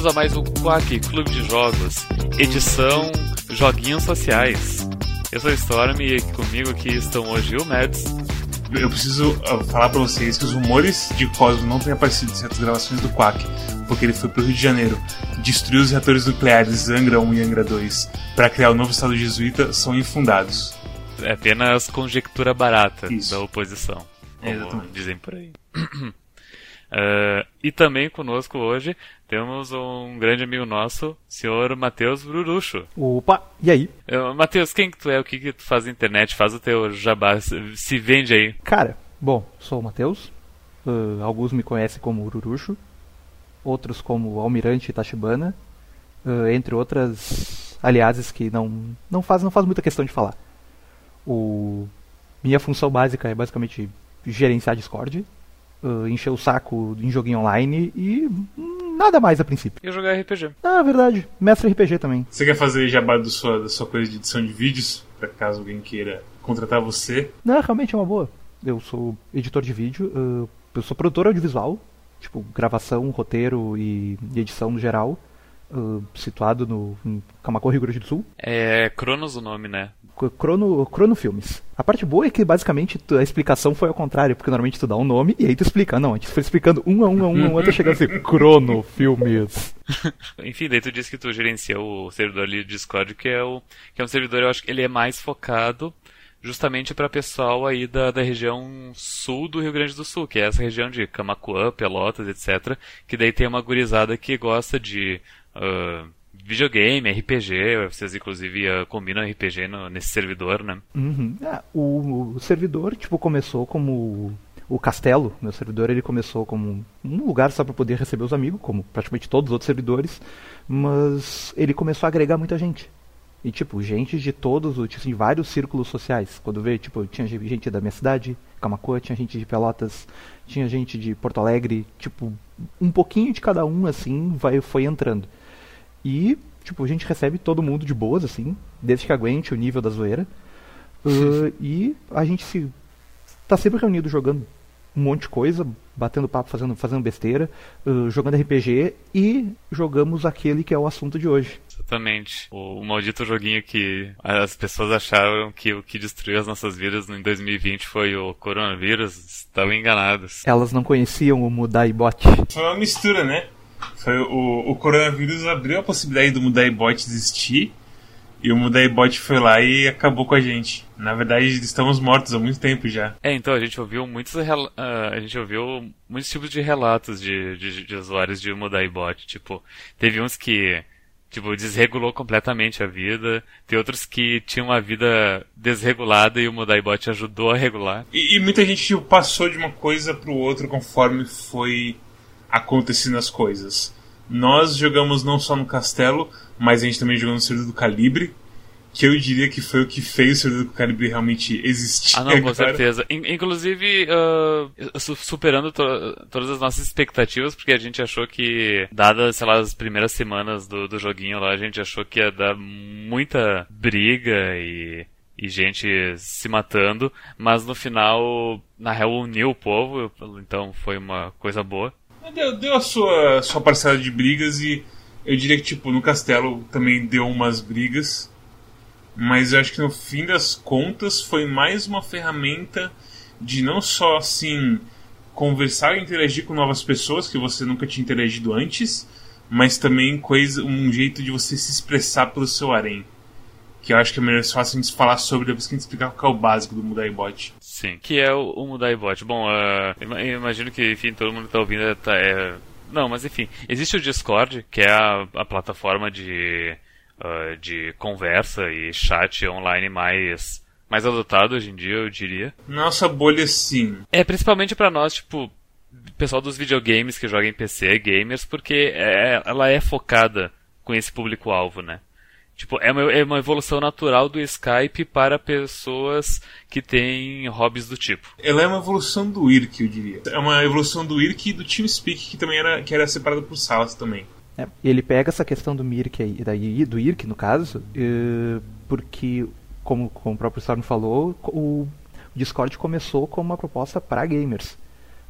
Bem-vindos a mais um Quack Clube de Jogos, edição Joguinhos Sociais. Eu sou o Storm e comigo aqui estão hoje o Mads. Eu preciso uh, falar pra vocês que os rumores de Cosmo não têm aparecido em certas gravações do Quack, porque ele foi pro Rio de Janeiro, destruiu os reatores nucleares Angra 1 e Angra 2 para criar o novo Estado jesuíta são infundados. É apenas conjectura barata Isso. da oposição, como Exatamente. dizem por aí. Uh, e também conosco hoje temos um grande amigo nosso, senhor Matheus Brurucho. Opa, e aí? Uh, Matheus, quem que tu é? O que que tu faz na internet? Faz o teu jabá, se vende aí. Cara, bom, sou o Matheus. Uh, alguns me conhecem como Ururucho, outros como Almirante Tachibana, uh, entre outras aliases que não não faz não faz muita questão de falar. O minha função básica é basicamente gerenciar Discord, uh, encher o saco em joguinho online e hum, nada mais a princípio. E jogar RPG. Ah, verdade, mestre RPG também. Você quer fazer jabá do sua, da sua coisa de edição de vídeos, para caso alguém queira contratar você? Não, realmente é uma boa. Eu sou editor de vídeo, uh, eu sou produtor audiovisual, tipo, gravação, roteiro e, e edição no geral, uh, situado no em Rio Grande do Sul. É Cronos o nome, né? Crono, Crono Filmes. A parte boa é que basicamente a explicação foi ao contrário, porque normalmente tu dá um nome e aí tu explica. Não, a gente foi explicando um a um a um a um até chegar assim, Crono Filmes. Enfim, daí tu disse que tu gerencia o servidor ali do Discord, que é, o, que é um servidor, eu acho que ele é mais focado justamente para pessoal aí da, da região sul do Rio Grande do Sul, que é essa região de Camacuã, Pelotas, etc. Que daí tem uma gurizada que gosta de ah, videogame, RPG, vocês inclusive ah, combinam RPG no- nesse servidor, né? Uhum. Ah, o, o servidor, tipo, começou como o castelo. Meu servidor ele começou como um lugar só para poder receber os amigos, como praticamente todos os outros servidores, mas ele começou a agregar muita gente. E tipo, gente de todos, os- assim, vários círculos sociais. Quando vê, tipo, tinha gente da minha cidade, Camacuã, tinha gente de Pelotas, tinha gente de Porto Alegre, tipo, um pouquinho de cada um assim vai foi entrando. E, tipo, a gente recebe todo mundo de boas, assim, desde que aguente o nível da zoeira. Uh, e a gente se tá sempre reunido jogando um monte de coisa, batendo papo, fazendo, fazendo besteira, uh, jogando RPG e jogamos aquele que é o assunto de hoje. Exatamente. O, o maldito joguinho que as pessoas acharam que o que destruiu as nossas vidas em 2020 foi o coronavírus. Estavam enganados. Elas não conheciam o Mudai Bot. Foi uma mistura, né? Foi o, o coronavírus abriu a possibilidade do Mudaibot existir e o Mudaibot foi lá e acabou com a gente. Na verdade, estamos mortos há muito tempo já. É, então a gente ouviu muitos ah, a gente ouviu muitos tipos de relatos de, de, de usuários de Modaibot. Tipo, teve uns que tipo desregulou completamente a vida, tem outros que tinham uma vida desregulada e o Modaibot ajudou a regular. E, e muita gente tipo, passou de uma coisa pro outro conforme foi acontecendo as coisas. Nós jogamos não só no Castelo, mas a gente também jogou no servidor do Calibre, que eu diria que foi o que fez o servidor do Calibre realmente existir. Ah, não, com certeza. In- inclusive, su- superando to- todas as nossas expectativas, porque a gente achou que, dadas, sei lá, as primeiras semanas do, do joguinho lá, a gente achou que ia dar muita briga e, e gente se matando, mas no final, na real, uniu o povo, então foi uma coisa boa. Deu, deu a sua, sua parcela de brigas e eu diria que, tipo, no Castelo também deu umas brigas. Mas eu acho que no fim das contas foi mais uma ferramenta de não só, assim, conversar e interagir com novas pessoas que você nunca tinha interagido antes, mas também coisa, um jeito de você se expressar pelo seu harém. Que eu acho que é melhor fácil a gente falar sobre depois que a gente explicar qual é o básico do Mudaibot. Sim, que é o, o Mudaibot. Bom, eu imagino que, enfim, todo mundo que tá ouvindo é, tá, é... Não, mas enfim, existe o Discord, que é a, a plataforma de, ah, de conversa e chat online mais, mais adotado hoje em dia, eu diria. Nossa bolha, sim. É, principalmente pra nós, tipo, pessoal dos videogames que joga em PC, gamers, porque é- ela é focada com esse público-alvo, né? Tipo, é uma, é uma evolução natural do Skype para pessoas que têm hobbies do tipo. Ela é uma evolução do IRC, eu diria. É uma evolução do IRC e do TeamSpeak, que também era, que era separado por salas também. É, ele pega essa questão do Mirk aí, daí, do IRC no caso, porque, como, como o próprio Storm falou, o Discord começou como uma proposta para gamers.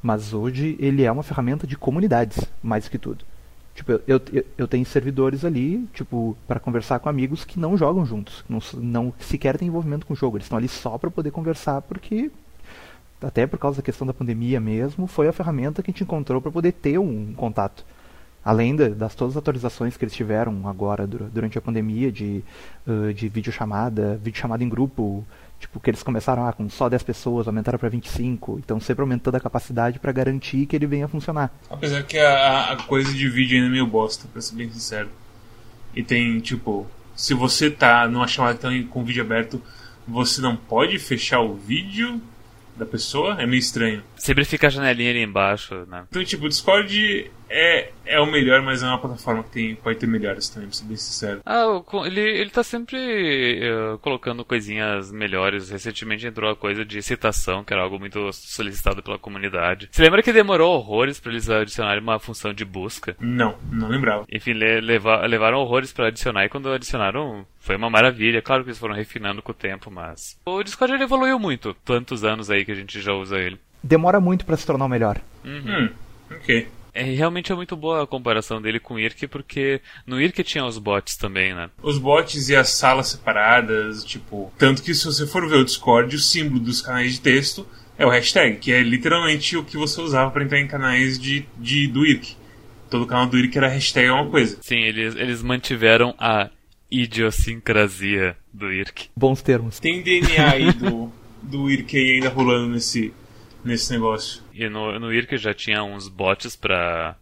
Mas hoje ele é uma ferramenta de comunidades, mais que tudo. Tipo, eu, eu, eu tenho servidores ali, tipo, para conversar com amigos que não jogam juntos, não, não sequer têm envolvimento com o jogo. Eles estão ali só para poder conversar, porque até por causa da questão da pandemia mesmo, foi a ferramenta que a gente encontrou para poder ter um contato. Além de, das todas as atualizações que eles tiveram agora durante a pandemia de, uh, de videochamada, videochamada em grupo, Tipo, que eles começaram ah, com só 10 pessoas, aumentaram para 25. Então, sempre aumentando a capacidade para garantir que ele venha a funcionar. Apesar que a, a coisa de vídeo ainda é meio bosta, pra ser bem sincero. E tem, tipo, se você tá numa chamada que tá com o vídeo aberto, você não pode fechar o vídeo da pessoa? É meio estranho. Sempre fica a janelinha ali embaixo, né? Então, tipo, o Discord é, é o melhor, mas é uma plataforma que tem, pode ter melhores também, pra ser bem sincero. Ah, ele, ele tá sempre uh, colocando coisinhas melhores. Recentemente entrou a coisa de citação, que era algo muito solicitado pela comunidade. Você lembra que demorou horrores para eles adicionarem uma função de busca? Não, não lembrava. Enfim, le, leva, levaram horrores para adicionar e quando adicionaram foi uma maravilha. Claro que eles foram refinando com o tempo, mas o Discord ele evoluiu muito. Tantos anos aí que a gente já usa ele. Demora muito para se tornar o melhor. Uhum. Hum, ok. É, realmente é muito boa a comparação dele com o Irk, porque no Irk tinha os bots também, né? Os bots e as salas separadas, tipo. Tanto que se você for ver o Discord, o símbolo dos canais de texto é o hashtag, que é literalmente o que você usava para entrar em canais de, de, do Irk. Todo canal do Irk era hashtag uma coisa. Sim, eles, eles mantiveram a idiosincrasia do Irk. Bons termos. Tem DNA aí do, do Irk ainda rolando nesse, nesse negócio. E no, no IRC já tinha uns bots pra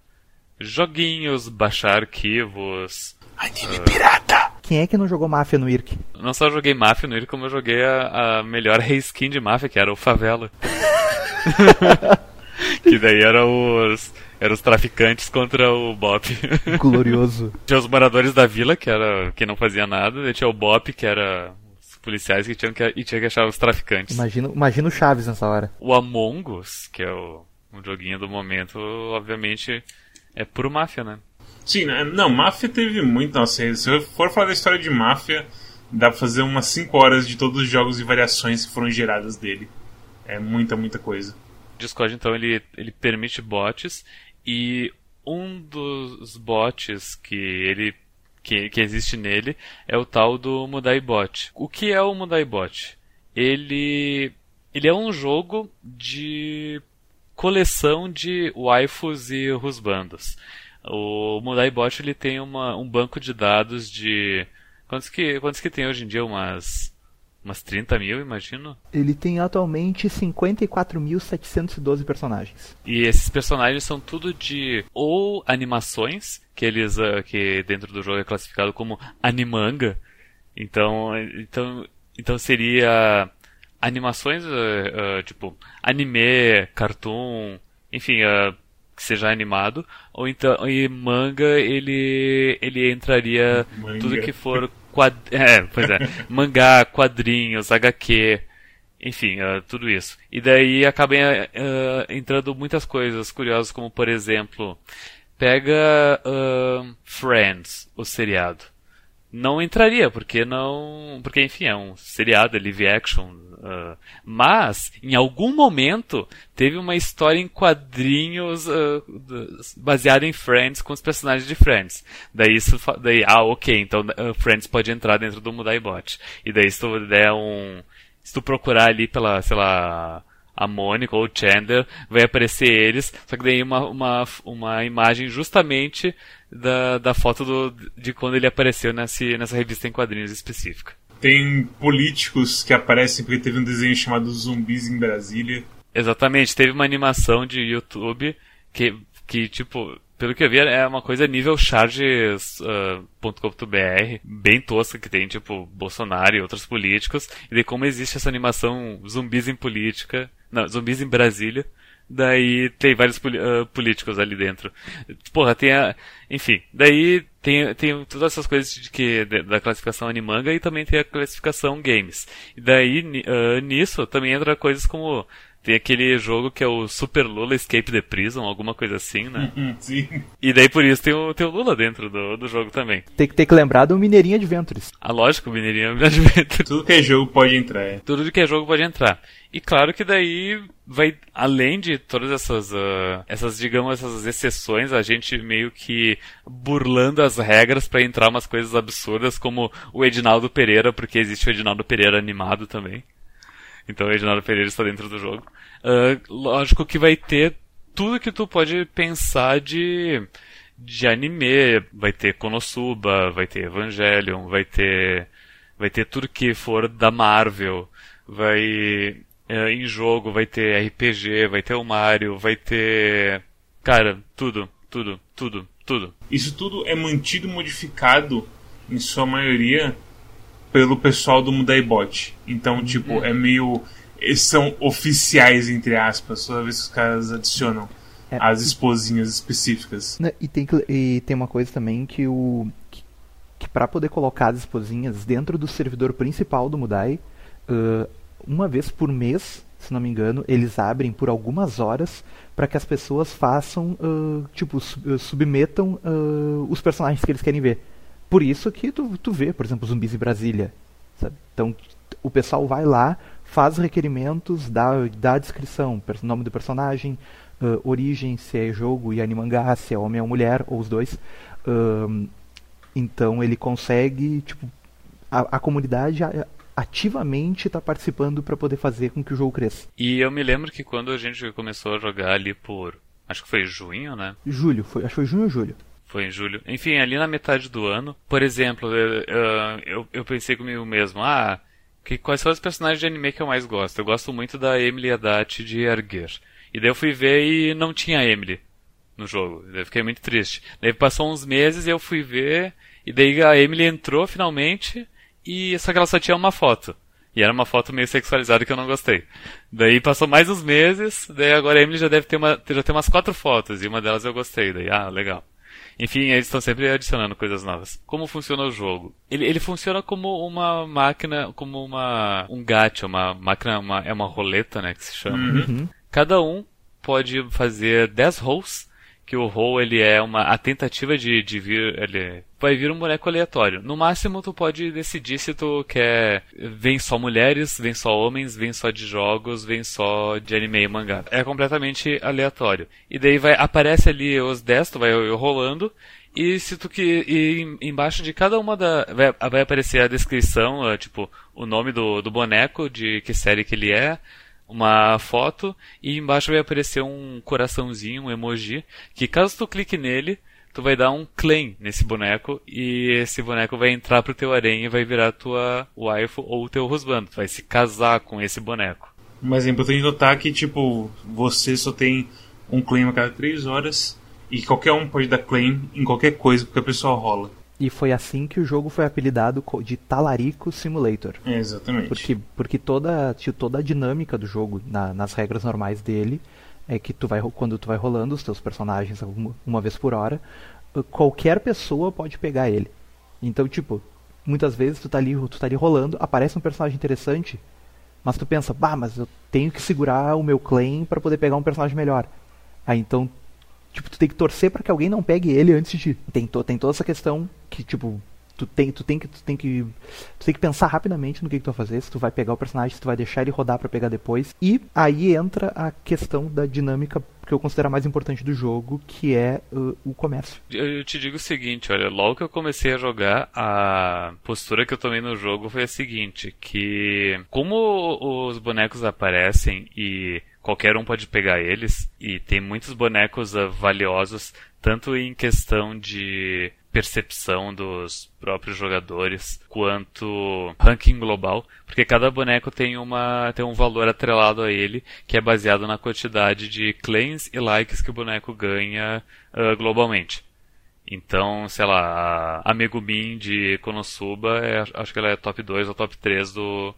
joguinhos, baixar arquivos. Anime uh... pirata! Quem é que não jogou Máfia no IRC? Não só joguei Máfia no IRC, como eu joguei a, a melhor reskin de Máfia, que era o Favela. que daí era os eram os traficantes contra o Bop. Glorioso. tinha os moradores da vila, que era quem não fazia nada, e tinha o Bop, que era policiais que tinham que, e tinha que achar os traficantes. Imagina, imagina o Chaves nessa hora. O Among Us, que é o, um joguinho do momento, obviamente é puro máfia, né? Sim, né? não, máfia teve muito. Nossa, se eu for falar da história de máfia, dá pra fazer umas 5 horas de todos os jogos e variações que foram geradas dele. É muita, muita coisa. O Discord, então, ele, ele permite bots e um dos bots que ele que, que existe nele é o tal do Mudaibot. O que é o Mudaibot? Ele, ele é um jogo de coleção de waifus e rusbandos. O Mudaibot ele tem uma, um banco de dados de quantos que quantos que tem hoje em dia umas Umas 30 mil, imagino? Ele tem atualmente 54.712 personagens. E esses personagens são tudo de ou animações, que eles uh, que dentro do jogo é classificado como animanga. Então, então, então seria animações uh, uh, tipo anime, cartoon, enfim, que seja animado, ou então e manga ele ele entraria manga. tudo que for quad... é, pois é, mangá, quadrinhos, HQ, enfim, uh, tudo isso. E daí acaba uh, entrando muitas coisas curiosas, como por exemplo, pega uh, Friends, o seriado. Não entraria, porque não. Porque, enfim, é um seriado, é live action, Uh, mas, em algum momento, teve uma história em quadrinhos uh, baseada em Friends com os personagens de Friends. Daí isso, daí, ah, ok, então uh, Friends pode entrar dentro do Mudaibot. E daí se tu der um, se tu procurar ali pela, sei lá, a Mônica ou o Chandler, vai aparecer eles, só que daí uma, uma, uma imagem justamente da, da foto do, de quando ele apareceu nesse, nessa revista em quadrinhos específica. Tem políticos que aparecem porque teve um desenho chamado Zumbis em Brasília. Exatamente, teve uma animação de YouTube que, que tipo, pelo que eu vi, é uma coisa nível charges.com.br, uh, bem tosca, que tem, tipo, Bolsonaro e outros políticos, e de como existe essa animação zumbis em política, não, zumbis em Brasília, Daí tem vários uh, políticos ali dentro. Porra, tem a. Enfim, daí tem, tem todas essas coisas de que, da classificação animanga e também tem a classificação games. E daí, uh, nisso, também entra coisas como Tem aquele jogo que é o Super Lula Escape the Prison, alguma coisa assim, né? Sim. E daí por isso tem o, tem o Lula dentro do, do jogo também. Tem que ter que lembrar do Mineirinho Adventures. Ah, lógico, o Mineirinho Adventure. Tudo que é jogo pode entrar. é. Tudo que é jogo pode entrar. E claro que daí vai, além de todas essas, ah, essas, digamos, essas exceções, a gente meio que burlando as regras pra entrar umas coisas absurdas, como o Edinaldo Pereira, porque existe o Edinaldo Pereira animado também. Então o Pereira está dentro do jogo. Ah, lógico que vai ter tudo que tu pode pensar de, de anime. Vai ter Konosuba, vai ter Evangelion, vai ter, vai ter tudo que for da Marvel. Vai, é, em jogo, vai ter RPG, vai ter o Mario, vai ter, cara, tudo, tudo, tudo, tudo. Isso tudo é mantido modificado, em sua maioria, pelo pessoal do Mudaibot. Então, tipo, é meio. Eles são oficiais, entre aspas, toda vez que os caras adicionam É. as esposinhas específicas. E tem, e tem uma coisa também que o. que, que para poder colocar as esposinhas dentro do servidor principal do Mudai, ãh, uma vez por mês, se não me engano, eles abrem por algumas horas para que as pessoas façam, ãh, tipo, submetam ãh, os personagens que eles querem ver. Por isso que tu, tu vê, por exemplo, Zumbis em Brasília. sabe? Então, o pessoal vai lá, faz requerimentos, dá, dá a descrição, nome do personagem, ãh, origem, se é jogo e animangá, se é homem ou mulher, ou os dois. Ahn, então ele consegue, tipo, a, a comunidade a- ativamente está participando para poder fazer com que o jogo cresça. E eu me lembro que quando a gente começou a jogar ali por, acho que foi junho, né? Julho, foi, acho que foi junho ou julho. Foi em julho. Enfim, ali na metade do ano, por exemplo, eu, eu- eu, pensei comigo mesmo, ah, que, quais são os personagens de anime que eu mais gosto? Eu gosto muito da Emily Haddad de Erguer. E daí eu fui ver e não tinha Emily no jogo. Daí eu fiquei muito triste. Daí passou uns meses e eu fui ver, e daí a Emily entrou finalmente, e só que ela só tinha uma foto. E era uma foto meio sexualizada que eu não gostei. Daí passou mais uns meses, daí agora a Emily já deve ter uma, já tem umas quatro fotos, e uma delas eu gostei. Daí, ah, legal. Enfim, eles estão sempre adicionando coisas novas. Como funciona o jogo? Ele, ele funciona como uma máquina, como uma um gacha, uma máquina, uma, é uma roleta, né, que se chama. Uhum. Cada um pode fazer 10 rolls, que o roll ele é uma a tentativa de, de vir, ele vai vir um boneco aleatório. No máximo tu pode decidir se tu quer vem só mulheres, vem só homens, vem só de jogos, vem só de anime e mangá. É completamente aleatório. E daí vai aparece ali os 10, tu vai rolando e se tu que e em- embaixo de cada uma da vai, vai aparecer a descrição, ah, tipo o nome do, do boneco, de que série que ele é, uma foto e embaixo vai aparecer um coraçãozinho, um emoji, que caso tu clique nele, tu vai dar um claim nesse boneco e esse boneco vai entrar pro teu harém e vai virar tua waifu ou teu husband. Tu vai se casar com esse boneco. Mas é importante notar que, tipo, você só tem um claim a cada 3 horas e qualquer um pode dar claim em qualquer coisa porque a pessoa rola. E foi assim que o jogo foi apelidado de Talarico Simulator. Exatamente. Porque, porque toda, toda a dinâmica do jogo, na- nas regras normais dele, é que tu vai, quando tu vai rolando os teus personagens uma, uma vez por hora, uh, qualquer pessoa pode pegar ele. Então, tipo, muitas vezes tu tá ali, tu tá ali rolando, aparece um personagem interessante, mas tu pensa, bah, mas eu tenho que segurar o meu claim para poder pegar um personagem melhor. Aí então, tipo, tu tem que torcer para que alguém não pegue ele antes de. Tem, to, tem toda essa questão que, tipo, tu tem, tu tem que tu tem que tu tem que pensar rapidamente no que, que tu vai fazer, se tu vai pegar o personagem, se tu vai deixar ele rodar para pegar depois. E aí entra a questão da dinâmica que eu considero a mais importante do jogo, que é uh, o comércio. Eu te digo o seguinte, olha, logo que eu comecei a jogar, a postura que eu tomei no jogo foi a seguinte, que como os bonecos aparecem e qualquer um pode pegar eles, e tem muitos bonecos ah, valiosos, tanto em questão de percepção dos próprios jogadores quanto ranking global, porque cada boneco tem uma tem um valor atrelado a ele que é baseado na quantidade de claims e likes que o boneco ganha ah, globalmente. Então, sei lá, a Megumin de Konosuba, é, acho que ela é top 2 ou top 3 do,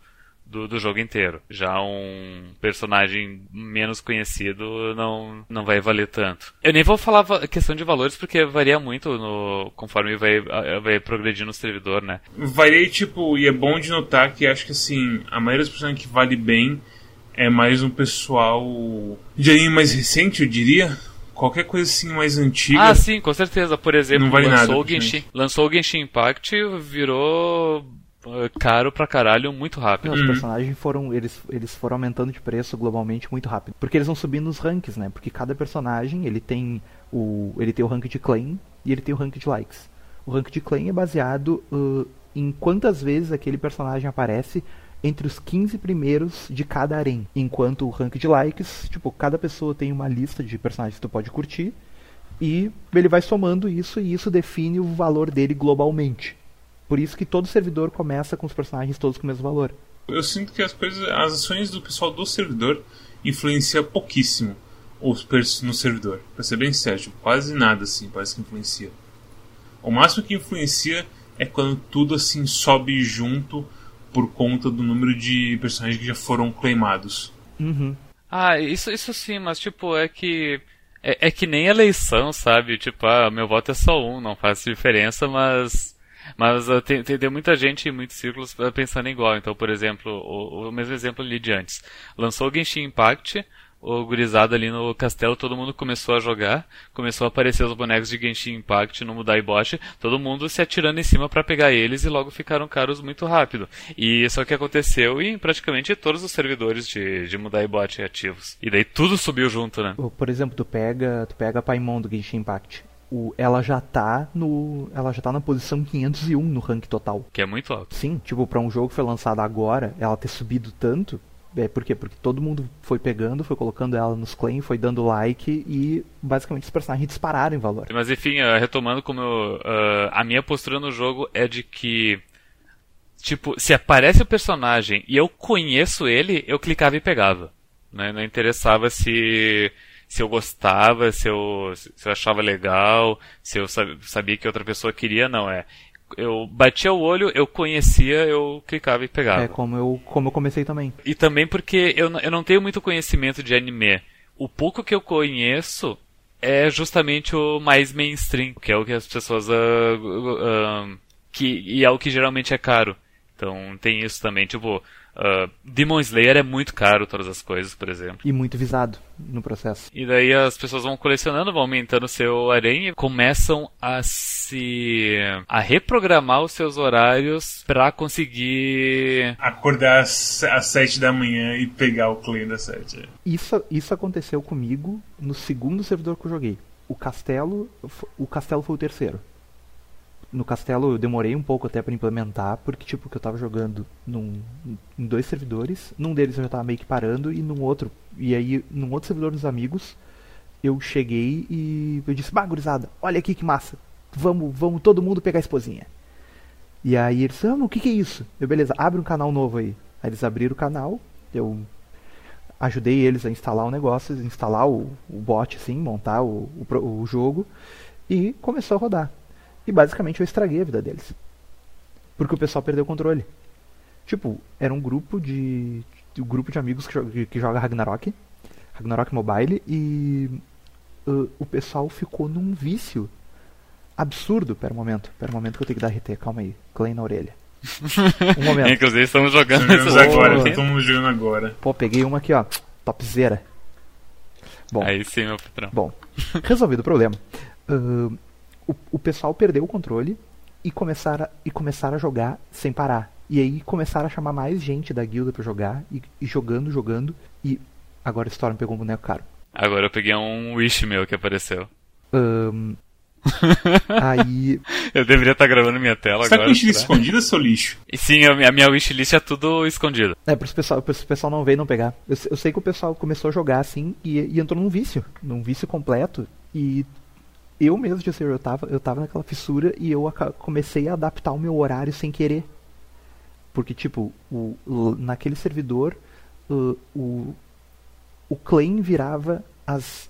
do, do jogo inteiro. Já um personagem menos conhecido não, não vai valer tanto. Eu nem vou falar questão de valores porque varia muito no, conforme vai, vai progredindo no servidor, né? Varia, tipo, e é bom de notar que acho que, assim, a maioria dos personagens que vale bem é mais um pessoal de anime mais recente, eu diria. Qualquer coisa assim mais antiga. Ah, sim, com certeza. Por exemplo, vale lançou, nada, o Genshin, lançou o Genshin Impact virou caro pra caralho muito rápido. Os Uhum. personagens foram eles, eles foram aumentando de preço globalmente muito rápido, porque eles vão subindo os ranks, né? Porque cada personagem ele tem o ele tem o rank de claim e ele tem o rank de likes. O rank de claim é baseado uh, em quantas vezes aquele personagem aparece entre os 15 primeiros de cada harem, enquanto o rank de likes, tipo, cada pessoa tem uma lista de personagens que tu pode curtir e ele vai somando isso e isso define o valor dele globalmente. Por isso que todo servidor começa com os personagens todos com o mesmo valor. Eu sinto que as coisas, as ações do pessoal do servidor influencia pouquíssimo os pers no servidor. Pra ser bem sério, quase nada assim, parece que influencia. O máximo que influencia é quando tudo assim sobe junto por conta do número de personagens que já foram claimados. Uhum. Ah, isso, isso sim, mas tipo, é que. É, é que nem eleição, sabe? Tipo, ah, meu voto é só um, não faz diferença, mas. Mas uh, tem, tem, tem muita gente em muitos círculos uh, pensando igual. Então, por exemplo, o, o mesmo exemplo ali de antes. Lançou o Genshin Impact, o gurizado ali no castelo, todo mundo começou a jogar, começou a aparecer os bonecos de Genshin Impact no Mudaiboshi, todo mundo se atirando em cima pra pegar eles e logo ficaram caros muito rápido. E isso é o que aconteceu em praticamente todos os servidores de, de Mudaiboshi ativos. E daí tudo subiu junto, né? Por exemplo, tu pega, tu pega a Paimon do Genshin Impact. O, ela já tá no, ela já tá na posição 501 no rank total. Que é muito alto. Sim, tipo, pra um jogo que foi lançado agora, ela ter subido tanto, é por quê? Porque todo mundo foi pegando, foi colocando ela nos claims, foi dando like e basicamente os personagens dispararam em valor. Mas enfim, uh, retomando como eu, uh, a minha postura no jogo é de que tipo, se aparece o personagem e eu conheço ele, eu clicava e pegava. Né? Não interessava se se eu gostava, se eu, se eu achava legal, se eu sabia que outra pessoa queria, não é. Eu batia o olho, eu conhecia, eu clicava e pegava. É como eu, como eu comecei também. E também porque eu, eu não tenho muito conhecimento de anime. O pouco que eu conheço é justamente o mais mainstream, que é o que as pessoas. Uh, uh, que, e é o que geralmente é caro. Então tem isso também. Tipo, Uh, Demon Slayer é muito caro, todas as coisas, por exemplo. E muito visado no processo. E daí as pessoas vão colecionando, vão aumentando o seu harém e começam a se. a reprogramar os seus horários pra conseguir. Acordar às, às 7 da manhã e pegar o claim das 7. Isso, isso aconteceu comigo no segundo servidor que eu joguei. O castelo. O castelo foi o terceiro no castelo eu demorei um pouco até para implementar, porque tipo, que eu tava jogando num, em dois servidores, num deles eu já tava meio que parando e num outro, e aí num outro servidor dos amigos, eu cheguei e eu disse, bah, gurizada, olha aqui que massa. Vamos, vamos todo mundo pegar a esposinha. E aí eles, ah, o que que é isso? Eu, beleza, abre um canal novo aí. Aí eles abriram o canal, eu ajudei eles a instalar o negócio, instalar o, o bot assim, montar o, o, o jogo e começou a rodar. E basicamente eu estraguei a vida deles. Porque o pessoal perdeu o controle. Tipo, era um grupo de. um grupo de amigos que joga, que joga Ragnarok. Ragnarok Mobile e. Uh, o pessoal ficou num vício absurdo. Pera um momento, pera um momento que eu tenho que dar RT, calma aí. Clay na orelha. Um momento. Inclusive estamos jogando estamos agora, mundo jogando agora. Pô, peguei uma aqui, ó. Topzera. Bom. Aí sim, meu patrão. Bom, resolvido o problema. Uh, o, o pessoal perdeu o controle e começaram, a, e começaram a jogar sem parar. E aí começaram a chamar mais gente da guilda para jogar, e, e, jogando, jogando, e agora o Storm pegou um boneco caro. Agora eu peguei um wish meu que apareceu. Um, aí. Eu deveria estar gravando minha tela Você agora. Tá com wishlist escondida, seu lixo? E sim, a minha wishlist é tudo escondido. É, pro pessoal, pro pessoal não ver e não pegar. Eu, eu, sei que o pessoal começou a jogar assim e, e entrou num vício. Num vício completo. E eu mesmo, de eu tava, eu tava naquela fissura e eu comecei a adaptar o meu horário sem querer. Porque, tipo, o, naquele servidor, o, o claim virava às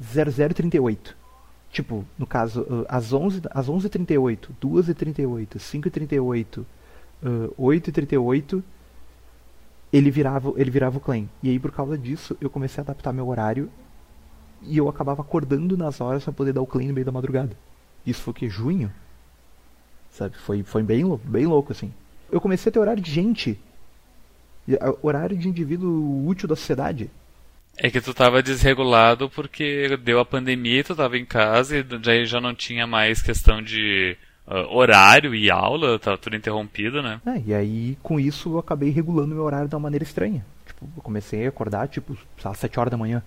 0038. Tipo, no caso, uh, às 11 às 11h38, 2h38, 5h38, uh, 8h38, ele virava, ele virava o claim. E aí, por causa disso, eu comecei a adaptar meu horário e eu acabava acordando nas horas para poder dar o claim no meio da madrugada. Isso foi o que? Junho? Sabe? Foi, foi bem, bem louco, assim. Eu comecei a ter horário de gente. Horário de indivíduo útil da sociedade. É que tu tava desregulado porque deu a pandemia e tu tava em casa e daí já não tinha mais questão de uh, horário e aula, tava tudo interrompido, né? É, e aí com isso eu acabei regulando meu horário de uma maneira estranha. Tipo, eu comecei a acordar tipo às 7 horas da manhã.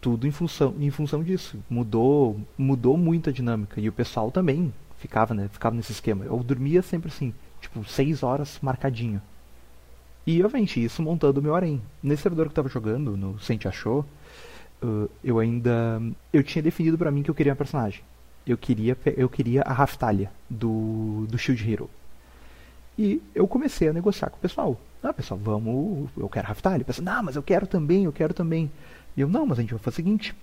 Tudo em função, em função disso. Mudou, mudou muito a dinâmica e o pessoal também ficava, né, ficava nesse esquema. Eu dormia sempre assim, tipo 6 horas marcadinho. E obviamente isso montando o meu harém. Nesse servidor que eu tava jogando, no Sente Achou, uh, eu ainda eu tinha definido para mim que eu queria uma personagem eu queria, eu queria a Raftalia do, do Shield Hero. E eu comecei a negociar com o pessoal. Ah, pessoal, vamos, eu quero Raftalia. Pessoal, não, mas eu quero também, eu quero também. E eu, não, mas a gente vai fazer o seguinte.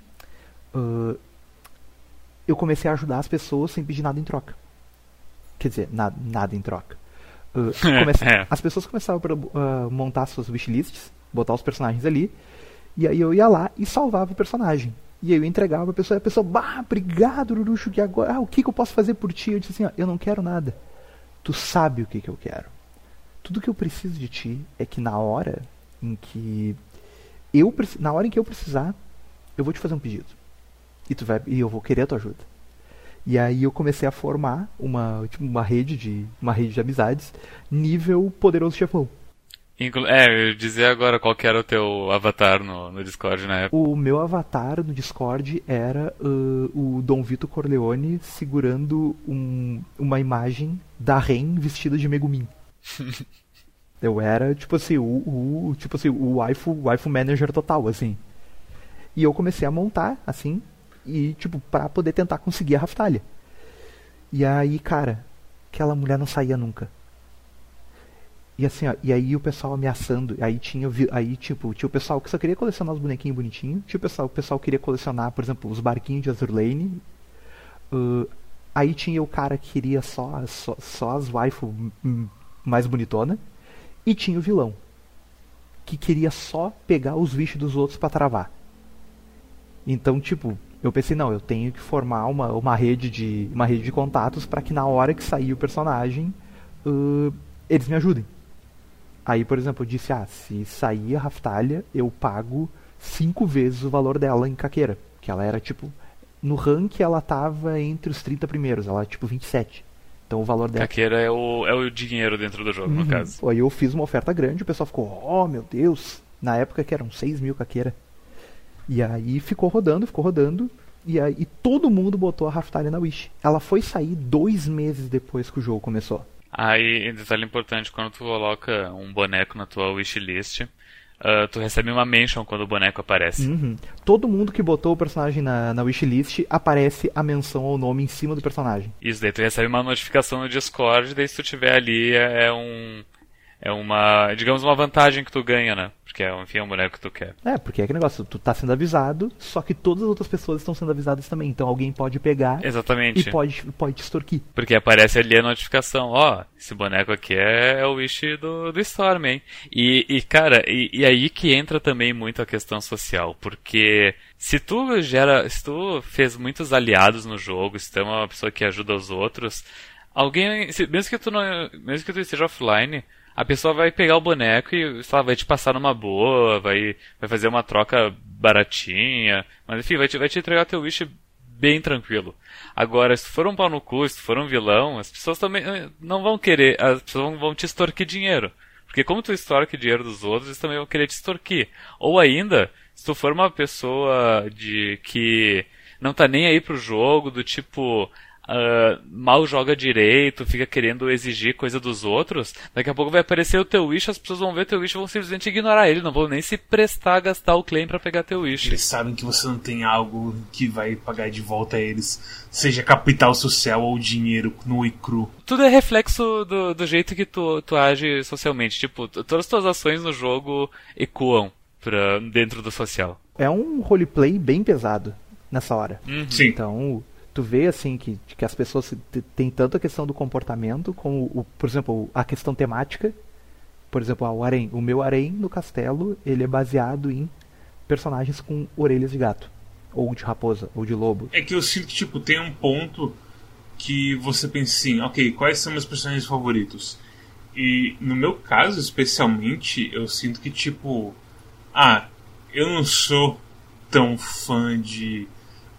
Uh, eu comecei a ajudar as pessoas sem pedir nada em troca. Quer dizer, nada, nada em troca. Uh. As pessoas começavam a uh, montar suas wishlists, botar os personagens ali, e aí eu ia lá e salvava o personagem. E aí eu entregava a pessoa e a pessoa, bah, obrigado, Uruxo, que agora, ah, o que, que eu posso fazer por ti? Eu disse assim, ó, eu não quero nada. Tu sabe o que, que eu quero. Tudo que eu preciso de ti é que na hora em que eu na hora em que eu precisar, eu vou te fazer um pedido. E tu vai e eu vou querer a tua ajuda. E aí eu comecei a formar uma, tipo, uma rede de uma rede de amizades nível poderoso chefão. Inclu é, eu dizer agora qual era o teu avatar no, no Discord na época. O meu avatar no Discord era uh, o Dom Vito Corleone segurando um, uma imagem da Ren vestida de Megumin. eu era, tipo assim, o, o, tipo assim, o waifu, waifu manager total, assim. E eu comecei a montar, assim, e, tipo, pra poder tentar conseguir a Raftalha. E aí, cara, aquela mulher não saía nunca. E assim, ó, e aí o pessoal ameaçando, aí tinha, aí tipo, tinha o pessoal que só queria colecionar os bonequinhos bonitinhos, tinha o pessoal, o pessoal que queria colecionar, por exemplo, os barquinhos de Azur Lane. Uh, aí tinha o cara que queria só, só, só as waifu mais bonitona. E tinha o vilão, que queria só pegar os bichos dos outros para travar. Então, tipo, eu pensei, não, eu tenho que formar uma, uma rede de uma rede de contatos para que na hora que sair o personagem, uh, eles me ajudem. Aí, por exemplo, eu disse, ah, se sair a Raftalha, eu pago cinco vezes o valor dela em caqueira. Que ela era tipo. No rank ela tava entre os 30 primeiros, ela era tipo 27. Então o valor dela. Caqueira é o, é o dinheiro dentro do jogo, uhum. no caso. Aí eu fiz uma oferta grande, o pessoal ficou, oh meu Deus! Na época que eram 6 mil caqueira. E aí ficou rodando, ficou rodando. E aí e todo mundo botou a Raftalha na Wish. Ela foi sair dois meses depois que o jogo começou. Aí, detalhe importante, quando tu coloca um boneco na tua wishlist, uh, tu recebe uma mention quando o boneco aparece. Uhum. Todo mundo que botou o personagem na, na wishlist, aparece a menção ao nome em cima do personagem. Isso, daí tu recebe uma notificação no Discord, daí se tu tiver ali é, é um é uma, digamos, uma vantagem que tu ganha, né? Porque é, enfim, é um boneco que tu quer. É, porque é que negócio, tu tá sendo avisado, só que todas as outras pessoas estão sendo avisadas também. Então alguém pode pegar Exatamente. e pode, pode te extorquir. Porque aparece ali a notificação, ó, oh, esse boneco aqui é, é, o Wish do, do Storm, hein? E, e cara, e, e aí que entra também muito a questão social, porque se tu gera, se tu fez muitos aliados no jogo, se tu é uma pessoa que ajuda os outros, alguém, mesmo que tu não, mesmo que tu esteja offline, a pessoa vai pegar o boneco e sei lá, vai te passar numa boa, vai, vai fazer uma troca baratinha, mas enfim, vai te, vai te entregar teu wish bem tranquilo. Agora, se for um pau no cu, se for um vilão, as pessoas também eh, não vão querer, as pessoas vão te extorquir dinheiro. Porque como tu extorque dinheiro dos outros, eles também vão querer te extorquir. Ou ainda, se tu for uma pessoa de que não tá nem aí pro jogo, do tipo, uh, mal joga direito, fica querendo exigir coisa dos outros, daqui a pouco vai aparecer o teu wish, as pessoas vão ver teu wish e vão simplesmente ignorar ele, não vão nem se prestar a gastar o claim para pegar teu wish. Eles sabem que você não tem algo que vai pagar de volta a eles, seja capital social ou dinheiro nu e cru. Tudo é reflexo do, do jeito que tu, tu age socialmente. Tipo, todas as tuas ações no jogo ecoam pra, dentro do social. É um roleplay bem pesado nessa hora. Uhum. Sim. Então, tu vê assim que, que as pessoas têm tanto a questão do comportamento como o, por exemplo a questão temática. Por exemplo o o meu harém no castelo ele é baseado em personagens com orelhas de gato ou de raposa ou de lobo. É que eu sinto tipo tem um ponto que você pensa assim ok quais são meus personagens favoritos? E no meu caso, especialmente, eu sinto que, tipo, ah, eu não sou tão fã de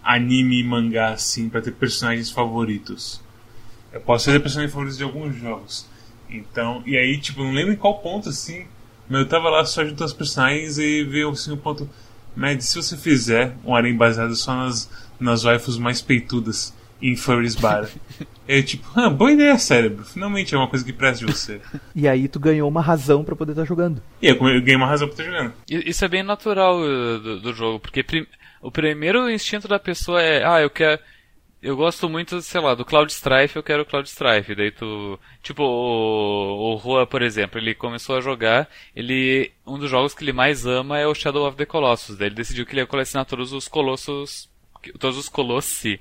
anime e mangá assim para ter personagens favoritos. Eu posso ter personagens favoritos de alguns jogos. Então, e aí, tipo, não lembro em qual ponto assim, mas eu tava lá só junto aos personagens e veio assim o ponto. Mad, se você fizer um anime baseado só nas, nas waifus mais peitudas em Furries Bar. É tipo, ah, boa ideia, cérebro. Finalmente é uma coisa que presta de você. E aí tu ganhou uma razão para poder estar tá jogando. E eu ganhei uma razão pra estar tá jogando. Isso é bem natural uh, do, do jogo, porque prim o primeiro instinto da pessoa é, ah, eu quero. Eu gosto muito, sei lá, do Cloud Strife, eu quero o Cloud Strife. Daí tu. Tipo, o, o Rua, por exemplo, ele começou a jogar. Ele. Um dos jogos que ele mais ama é o Shadow of the Colossus. Daí ele decidiu que ele ia colecionar todos os colossos. Todos os colossi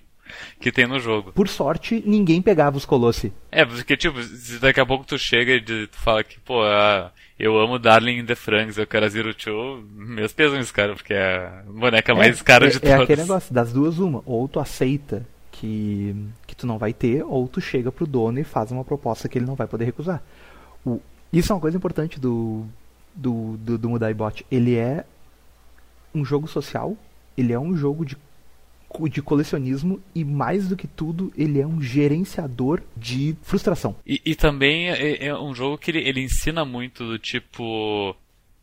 que tem no jogo. Por sorte, ninguém pegava os Colossi. É, porque, tipo, daqui a pouco tu chega e tu fala que, pô, ah, eu amo Darling in the Franks, eu quero a Zero Two, meus pesos, cara, porque é a boneca mais é, cara é, de é todas. É aquele negócio, das duas uma, ou tu aceita que, que tu não vai ter, ou tu chega pro dono e faz uma proposta que ele não vai poder recusar. O, isso é uma coisa importante do, do, do, do Mudai Bot. Ele é um jogo social, ele é um jogo de de colecionismo e mais do que tudo ele é um gerenciador de frustração. E, e também é, é, um jogo que ele, ele ensina muito do tipo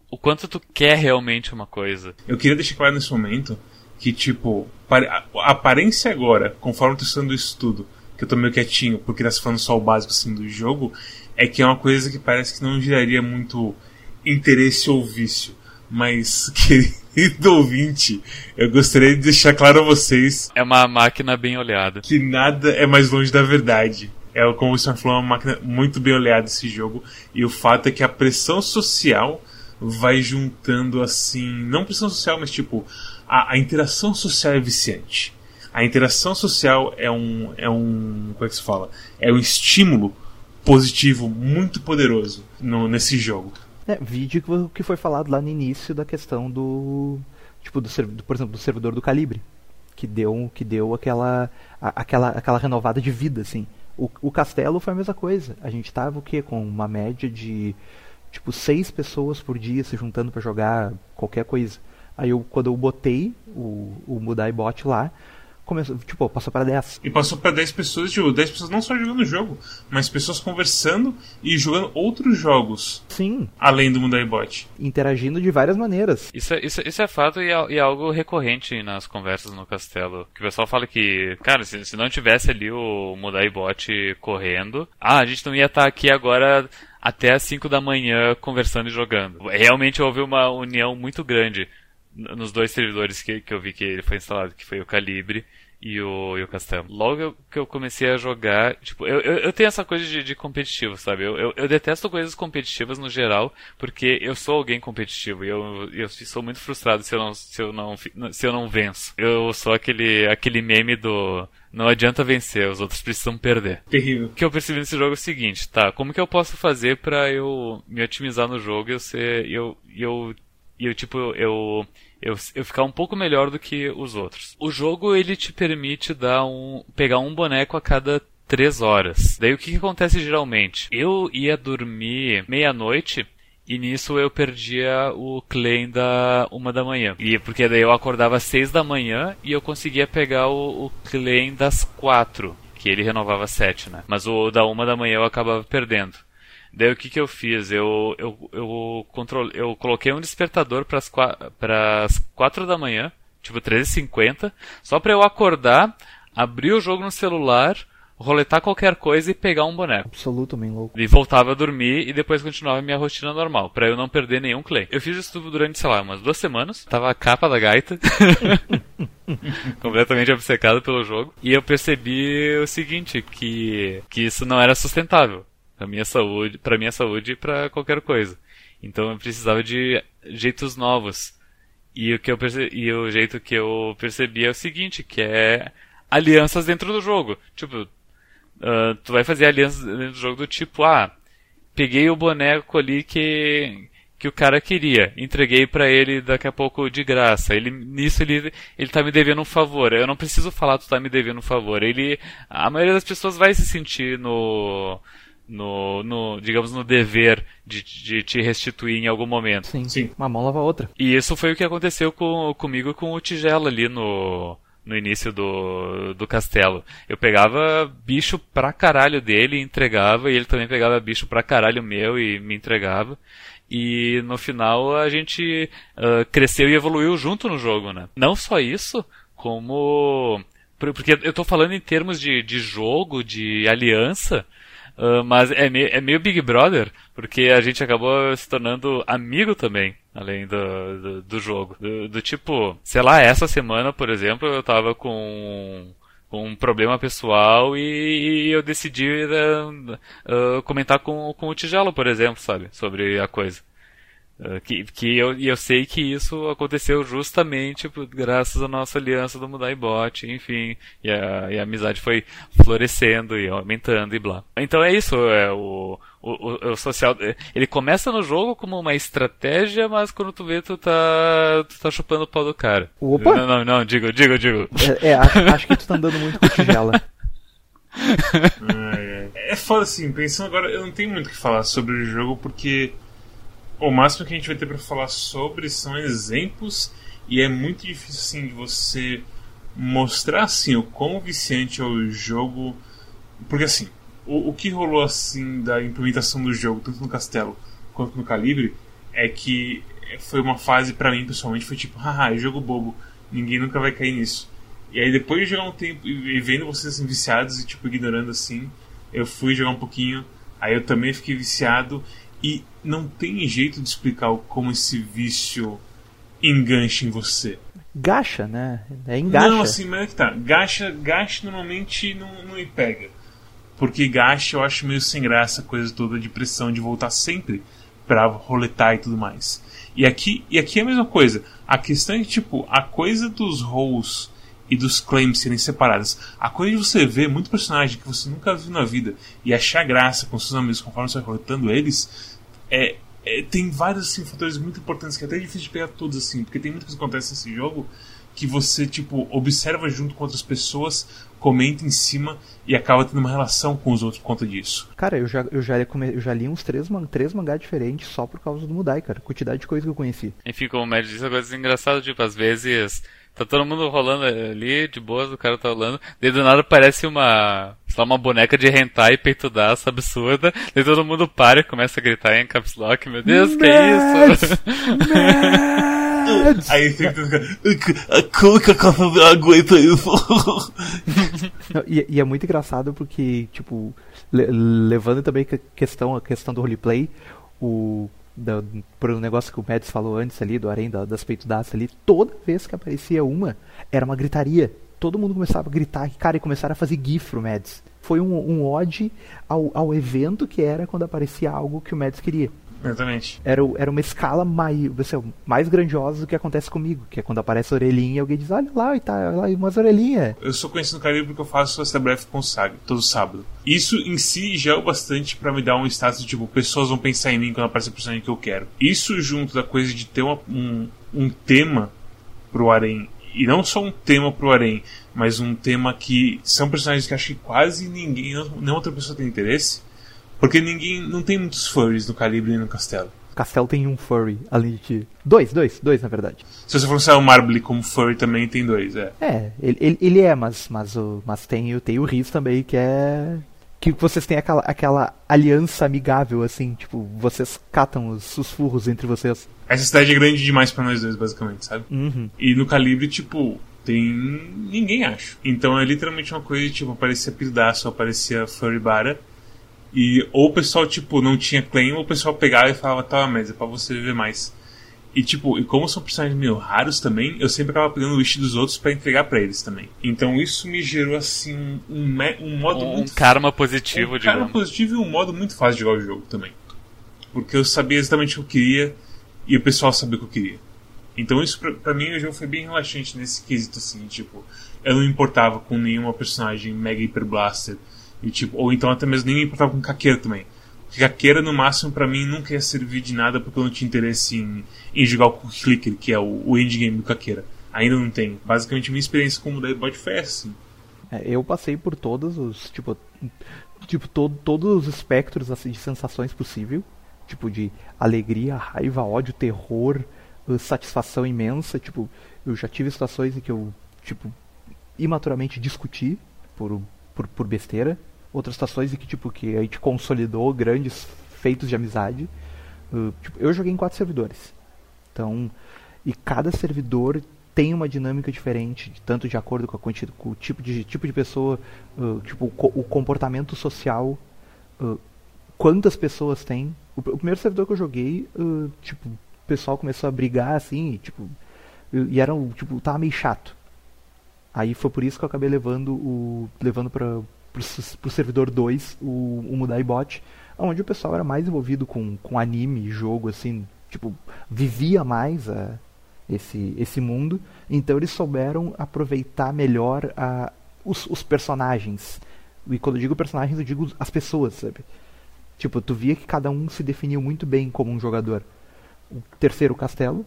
o quanto tu quer realmente uma coisa. Eu queria deixar claro nesse momento que tipo a aparência agora, conforme eu tô estudando isso tudo, que eu tô meio quietinho porque tá se falando só o básico assim do jogo, é que é uma coisa que parece que não geraria muito interesse ou vício, mas que querido ouvinte, eu gostaria de deixar claro a vocês. É uma máquina bem olhada. Que nada é mais longe da verdade. É, como o Star falou, é uma máquina muito bem olhada esse jogo. E o fato é que a pressão social vai juntando assim. Não pressão social, mas tipo. A, a interação social é viciante. A interação social é um. É um. Como é que se fala? É um estímulo positivo muito poderoso no, nesse jogo. É, vídeo que foi falado lá no início da questão do. Tipo, do, por exemplo, do servidor do calibre. Que deu, que deu aquela, aquela, aquela renovada de vida, assim. O, o castelo foi a mesma coisa. A gente tava o quê? Com uma média de tipo seis pessoas por dia se juntando para jogar qualquer coisa. Aí eu, quando eu botei o, o Mudai Bot lá, começou, tipo, passou para 10. E passou para 10 pessoas, tipo, 10 pessoas não só jogando o jogo, mas pessoas conversando e jogando outros jogos. Sim. Além do Mudai Bot. Interagindo de várias maneiras. Isso, é, isso, isso é fato e é, e é, algo recorrente nas conversas no castelo. Que o pessoal fala que, cara, se, se não tivesse ali o Mudai Bot correndo, ah, a gente não ia estar tá aqui agora até as 5 da manhã conversando e jogando. Realmente houve uma união muito grande nos dois servidores que, que eu vi que ele foi instalado, que foi o Calibre e o, e o Castelo. Logo que eu comecei a jogar, tipo, eu, eu, eu tenho essa coisa de, de competitivo, sabe? Eu, eu, eu, detesto coisas competitivas no geral, porque eu sou alguém competitivo e eu, eu sou muito frustrado se eu não, se eu não, se eu não venço. Eu sou aquele, aquele meme do não adianta vencer, os outros precisam perder. Terrível. O que eu percebi nesse jogo é o seguinte, tá? Como que eu posso fazer para eu me otimizar no jogo e eu ser, eu, eu e eu tipo eu, eu eu ficar um pouco melhor do que os outros. O jogo ele te permite dar um pegar um boneco a cada três horas. Daí o que, que acontece geralmente? Eu ia dormir meia-noite e nisso eu perdia o claim da uma da manhã. E porque daí eu acordava às seis da manhã e eu conseguia pegar o, o claim das quatro. Que ele renovava sete, né? Mas o da uma da manhã eu acabava perdendo. Daí o que, que eu fiz? Eu, eu, eu, controle, eu coloquei um despertador para as 4 da manhã, tipo 13h50, só para eu acordar, abrir o jogo no celular, roletar qualquer coisa e pegar um boneco. Absolutamente louco. E voltava a dormir e depois continuava minha rotina normal, para eu não perder nenhum claim. Eu fiz isso tudo durante, sei lá, umas duas semanas. Tava a capa da gaita. completamente obcecado pelo jogo. E eu percebi o seguinte, que, que isso não era sustentável para minha saúde, para minha saúde e para qualquer coisa. Então eu precisava de jeitos novos. E o que eu percebi, e o jeito que eu percebi é o seguinte, que é alianças dentro do jogo. Tipo, uh, tu vai fazer alianças dentro do jogo do tipo, ah, peguei o boneco ali que que o cara queria, entreguei para ele daqui a pouco de graça. Ele nisso ele ele tá me devendo um favor. Eu não preciso falar tu tá me devendo um favor. Ele a maioria das pessoas vai se sentir no no, no, digamos, no dever de, de te restituir em algum momento. Sim. Sim. Uma mão lava a outra. E isso foi o que aconteceu com, comigo com o Tigela ali no, no início do, do castelo. Eu pegava bicho pra caralho dele e entregava, e ele também pegava bicho pra caralho meu e me entregava. E no final a gente uh, cresceu e evoluiu junto no jogo, né? Não só isso, como. Porque eu tô falando em termos de, de jogo, de aliança, Uh, mas é meio, é meio Big Brother, porque a gente acabou se tornando amigo também, além do, do, do jogo. Do, do, tipo, sei lá, essa semana, por exemplo, eu tava com, com um problema pessoal e, e eu decidi uh, uh, comentar com, com o Tigelo, por exemplo, sabe? Sobre a coisa. Uh, que, que eu, e eu sei que isso aconteceu justamente por, graças à nossa aliança do Mudai Bot, enfim, e a, e a, amizade foi florescendo e aumentando e blá. Então é isso, é o, o, o, social, ele começa no jogo como uma estratégia, mas quando tu vê tu tá, tu tá chupando o pau do cara. Opa! Não, não, não, digo, digo, digo. É, é acho, acho, que tu tá andando muito com tigela. é, é foda assim, pensando agora, eu não tenho muito o que falar sobre o jogo porque o máximo que a gente vai ter para falar sobre são exemplos e é muito difícil assim de você mostrar assim o quão viciante é o jogo. Porque assim o, o que rolou assim da implementação do jogo tanto no Castelo quanto no Calibre é que foi uma fase para mim pessoalmente foi tipo haha é jogo bobo ninguém nunca vai cair nisso. E aí depois de jogar um tempo e vendo vocês assim, viciados e tipo ignorando assim eu fui jogar um pouquinho aí eu também fiquei viciado e não tem jeito de explicar como esse vício engancha em você. Gacha, né? É engacha. Não, assim, mas é que tá. Gacha, gacha normalmente não, não me pega. Porque gacha eu acho meio sem graça a coisa toda de pressão de voltar sempre pra roletar e tudo mais. E aqui, e aqui é a mesma coisa. A questão é que, tipo, a coisa dos roles e dos claims serem separadas. A coisa de você ver muito personagem que você nunca viu na vida e achar graça com seus amigos conforme você vai roletando eles, é, é, tem vários assim, fatores muito importantes que é até difícil de pegar todos assim, porque tem muita coisa que acontece nesse jogo que você tipo observa junto com outras pessoas, comenta em cima e acaba tendo uma relação com os outros por conta disso. Cara, eu já, eu já, eu já li uns três, três mangás diferentes só por causa do Mudai, cara. Quantidade de coisa que eu conheci. Enfim, como o Mad disse, é coisa engraçada, tipo, às vezes Tá todo mundo rolando ali, de boas, o cara tá rolando. Daí do nada parece uma. Sei uma boneca de hentai peitudaça absurda. Daí todo mundo para e começa a gritar em caps lock. Meu Deus, que é isso? Aí fica. Como que a aguenta isso? e, e, é muito engraçado porque, tipo, le levando também a questão, a questão do roleplay, o do, pro negócio que o Mads falou antes ali, do harém da, das peitudaças ali, toda vez que aparecia uma, era uma gritaria. Todo mundo começava a gritar, cara, e começaram a fazer gif pro Mads. Foi um, um ode ao, ao evento que era quando aparecia algo que o Mads queria. Exatamente. Era, era uma escala mais, mais grandiosa do que acontece comigo, que é quando aparece a orelhinha e alguém diz, olha lá, e tá, olha lá, umas orelhinhas. Eu sou conhecido no Caribe porque eu faço essa breve com Saga, todo sábado. Isso em si já é o bastante para me dar um status de tipo, pessoas vão pensar em mim quando aparece a personagem que eu quero. Isso junto da coisa de ter uma, um, um tema pro Arém, e não só um tema pro Arém, mas um tema que são personagens que acho que quase ninguém, nenhuma outra pessoa tem interesse porque ninguém. Não tem muitos furries no Calibre e no Castelo. Castelo tem um furry, além de. Dois, dois, dois na verdade. Se você for usar o Marble como furry também tem dois, é. É, ele, ele, ele é, mas, mas, o, mas tem, tem o Riz também, que é. Que vocês têm aquela, aquela aliança amigável, assim, tipo, vocês catam os, os furros entre vocês. Essa cidade é grande demais para nós dois, basicamente, sabe? Uhum. E no Calibre, tipo, tem. ninguém acha. Então é literalmente uma coisa de, tipo, aparecia Pildaço, aparecia Furry Bara e ou o pessoal, tipo, não tinha claim, ou o pessoal pegava e falava, tá, mas é pra você viver mais. E tipo, e como são personagens meio raros também, eu sempre acaba pegando o wish dos outros para entregar para eles também. Então isso me gerou assim um, um, modo um muito karma positivo, um digamos. karma positivo e um modo muito fácil de jogar o jogo também. Porque eu sabia exatamente o que eu queria e o pessoal sabia o que eu queria. Então isso pra mim o jogo foi bem relaxante nesse quesito assim, tipo, eu não importava com nenhuma personagem mega hyper blaster e, tipo, ou então até mesmo nem me importava com caqueira também. Caqueira, no máximo, para mim, nunca ia servir de nada porque eu não tinha interesse em, em jogar o Clicker, que é o, o endgame do caqueira. Ainda não tenho. Basicamente, minha experiência com o Deadbot foi assim. É, eu passei por todos os, tipo, tipo, todo, todos os espectros assim, de sensações possível. Tipo, de alegria, raiva, ódio, terror, uh, satisfação imensa. Tipo, eu já tive situações em que eu, tipo, imaturamente discuti por, por, por besteira. Outras situações em que, tipo, que a gente consolidou grandes feitos de amizade. Uh, tipo, eu joguei em quatro servidores. Então, e cada servidor tem uma dinâmica diferente, tanto de acordo com, a com o tipo de, tipo de pessoa, uh, tipo, o, o, comportamento social, uh, quantas pessoas tem. O, o, primeiro servidor que eu joguei, uh, tipo, o pessoal começou a brigar assim, tipo, e era tipo, tava meio chato. Aí foi por isso que eu acabei levando o levando para pro, servidor 2 o, o Mudai Bot, onde o pessoal era mais envolvido com, com anime, jogo assim, tipo, vivia mais a esse, esse mundo. Então eles souberam aproveitar melhor a, os, os personagens. E quando eu digo personagens, eu digo as pessoas, sabe? Tipo, tu via que cada um se definiu muito bem como um jogador. O terceiro castelo,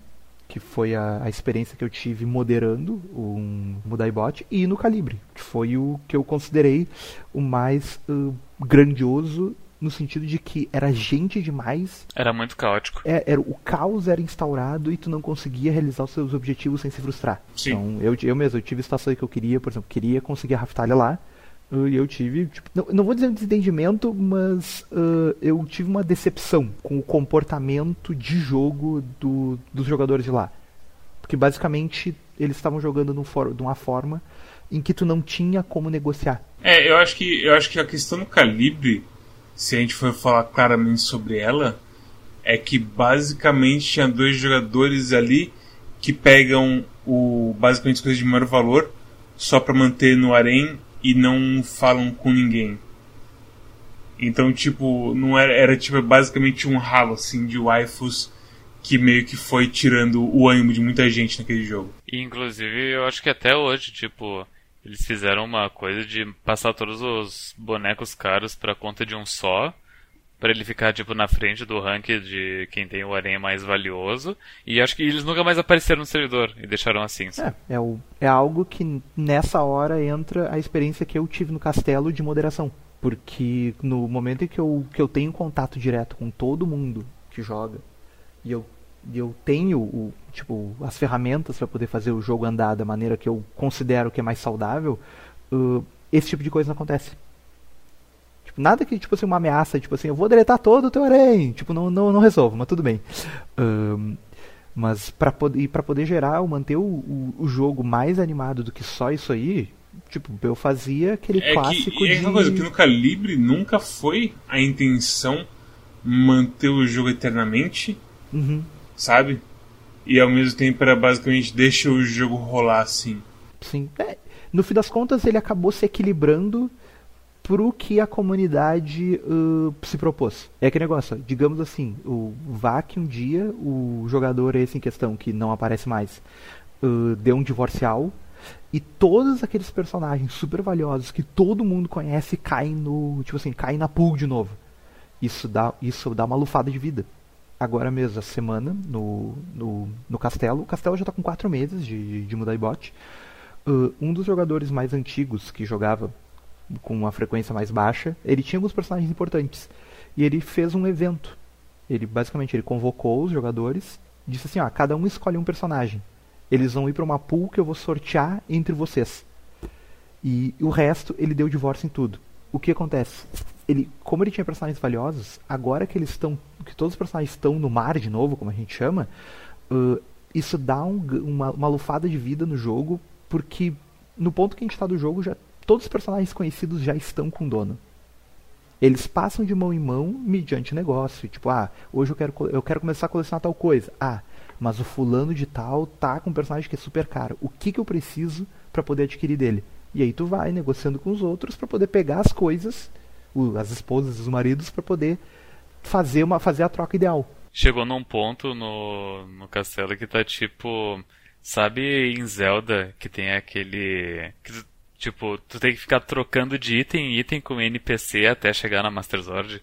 que foi a, a experiência que eu tive moderando um Mudaibot, e no Calibre, que foi o que eu considerei o mais uh, grandioso no sentido de que era gente demais. Era muito caótico. É, era, o caos era instaurado e tu não conseguia realizar os seus objetivos sem se frustrar. Sim. Então, eu, eu mesmo, eu tive situações que eu queria, por exemplo, queria conseguir a Raftalha lá, e eu tive, tipo, não, não, vou dizer um desentendimento, mas uh, eu tive uma decepção com o comportamento de jogo do, dos jogadores de lá. Porque basicamente eles estavam jogando num for, de uma forma em que tu não tinha como negociar. É, eu acho que eu acho que a questão do calibre se a gente for falar claramente sobre ela, é que basicamente tinha dois jogadores ali que pegam o basicamente coisas de maior valor só para manter no harém e não falam com ninguém. Então, tipo, não era, era tipo basicamente um ralo assim de waifus que meio que foi tirando o ânimo de muita gente naquele jogo. inclusive, eu acho que até hoje, tipo, eles fizeram uma coisa de passar todos os bonecos caros pra conta de um só. Pra ele ficar, tipo, na frente do ranking de quem tem o aranha mais valioso. E acho que eles nunca mais apareceram no servidor e deixaram assim. É, é, o, é algo que nessa hora entra a experiência que eu tive no castelo de moderação. Porque no momento em que eu, que eu tenho contato direto com todo mundo que joga, e eu eu tenho o, tipo, as ferramentas para poder fazer o jogo andar da maneira que eu considero que é mais saudável, uh, esse tipo de coisa não acontece. Nada que, tipo assim, uma ameaça, tipo assim, eu vou deletar todo o teu arém, tipo, não, não, não resolvo, mas tudo bem. Uh, mas para poder, pra poder gerar, manter o, o, o, jogo mais animado do que só isso aí, tipo, eu fazia aquele é clássico que, é de... uma coisa que no Calibre nunca foi a intenção manter o jogo eternamente. Uhum sabe? E ao mesmo tempo era basicamente deixa o jogo rolar assim. Sim. É, no fim das contas, ele acabou se equilibrando pro que a comunidade uh, se propôs. É aquele negócio, digamos assim, o vá que um dia o jogador esse em questão, que não aparece mais, uh, deu um divorcial e todos aqueles personagens super valiosos que todo mundo conhece caem no, tipo assim, caem na pool de novo. Isso dá, isso dá uma lufada de vida agora mesmo, a semana, no, no, no Castelo. O Castelo já está com 4 meses de, de mudar bot. Uh, um dos jogadores mais antigos que jogava com uma frequência mais baixa, ele tinha alguns personagens importantes. E ele fez um evento. Ele basicamente ele convocou os jogadores, disse assim: ó, cada um escolhe um personagem. Eles vão ir para uma pool que eu vou sortear entre vocês. E o resto ele deu divórcio em tudo. O que acontece? ele, como ele tinha personagens valiosos, agora que eles estão, que todos os personagens estão no mar de novo, como a gente chama, uh, isso dá um, uma, uma lufada de vida no jogo, porque no ponto que a gente está do jogo, já todos os personagens conhecidos já estão com dono. Eles passam de mão em mão mediante negócio. Tipo, ah, hoje eu quero, eu quero começar a colecionar tal coisa. Ah, mas o fulano de tal tá com um personagem que é super caro. O que, que eu preciso para poder adquirir dele? E aí tu vai negociando com os outros para poder pegar as coisas as esposas os maridos para poder fazer uma fazer a troca ideal. Chegou num ponto no, no castelo que tá tipo, sabe em Zelda que tem aquele que, tipo, tu tem que ficar trocando de item em item com NPC até chegar na Master Sword.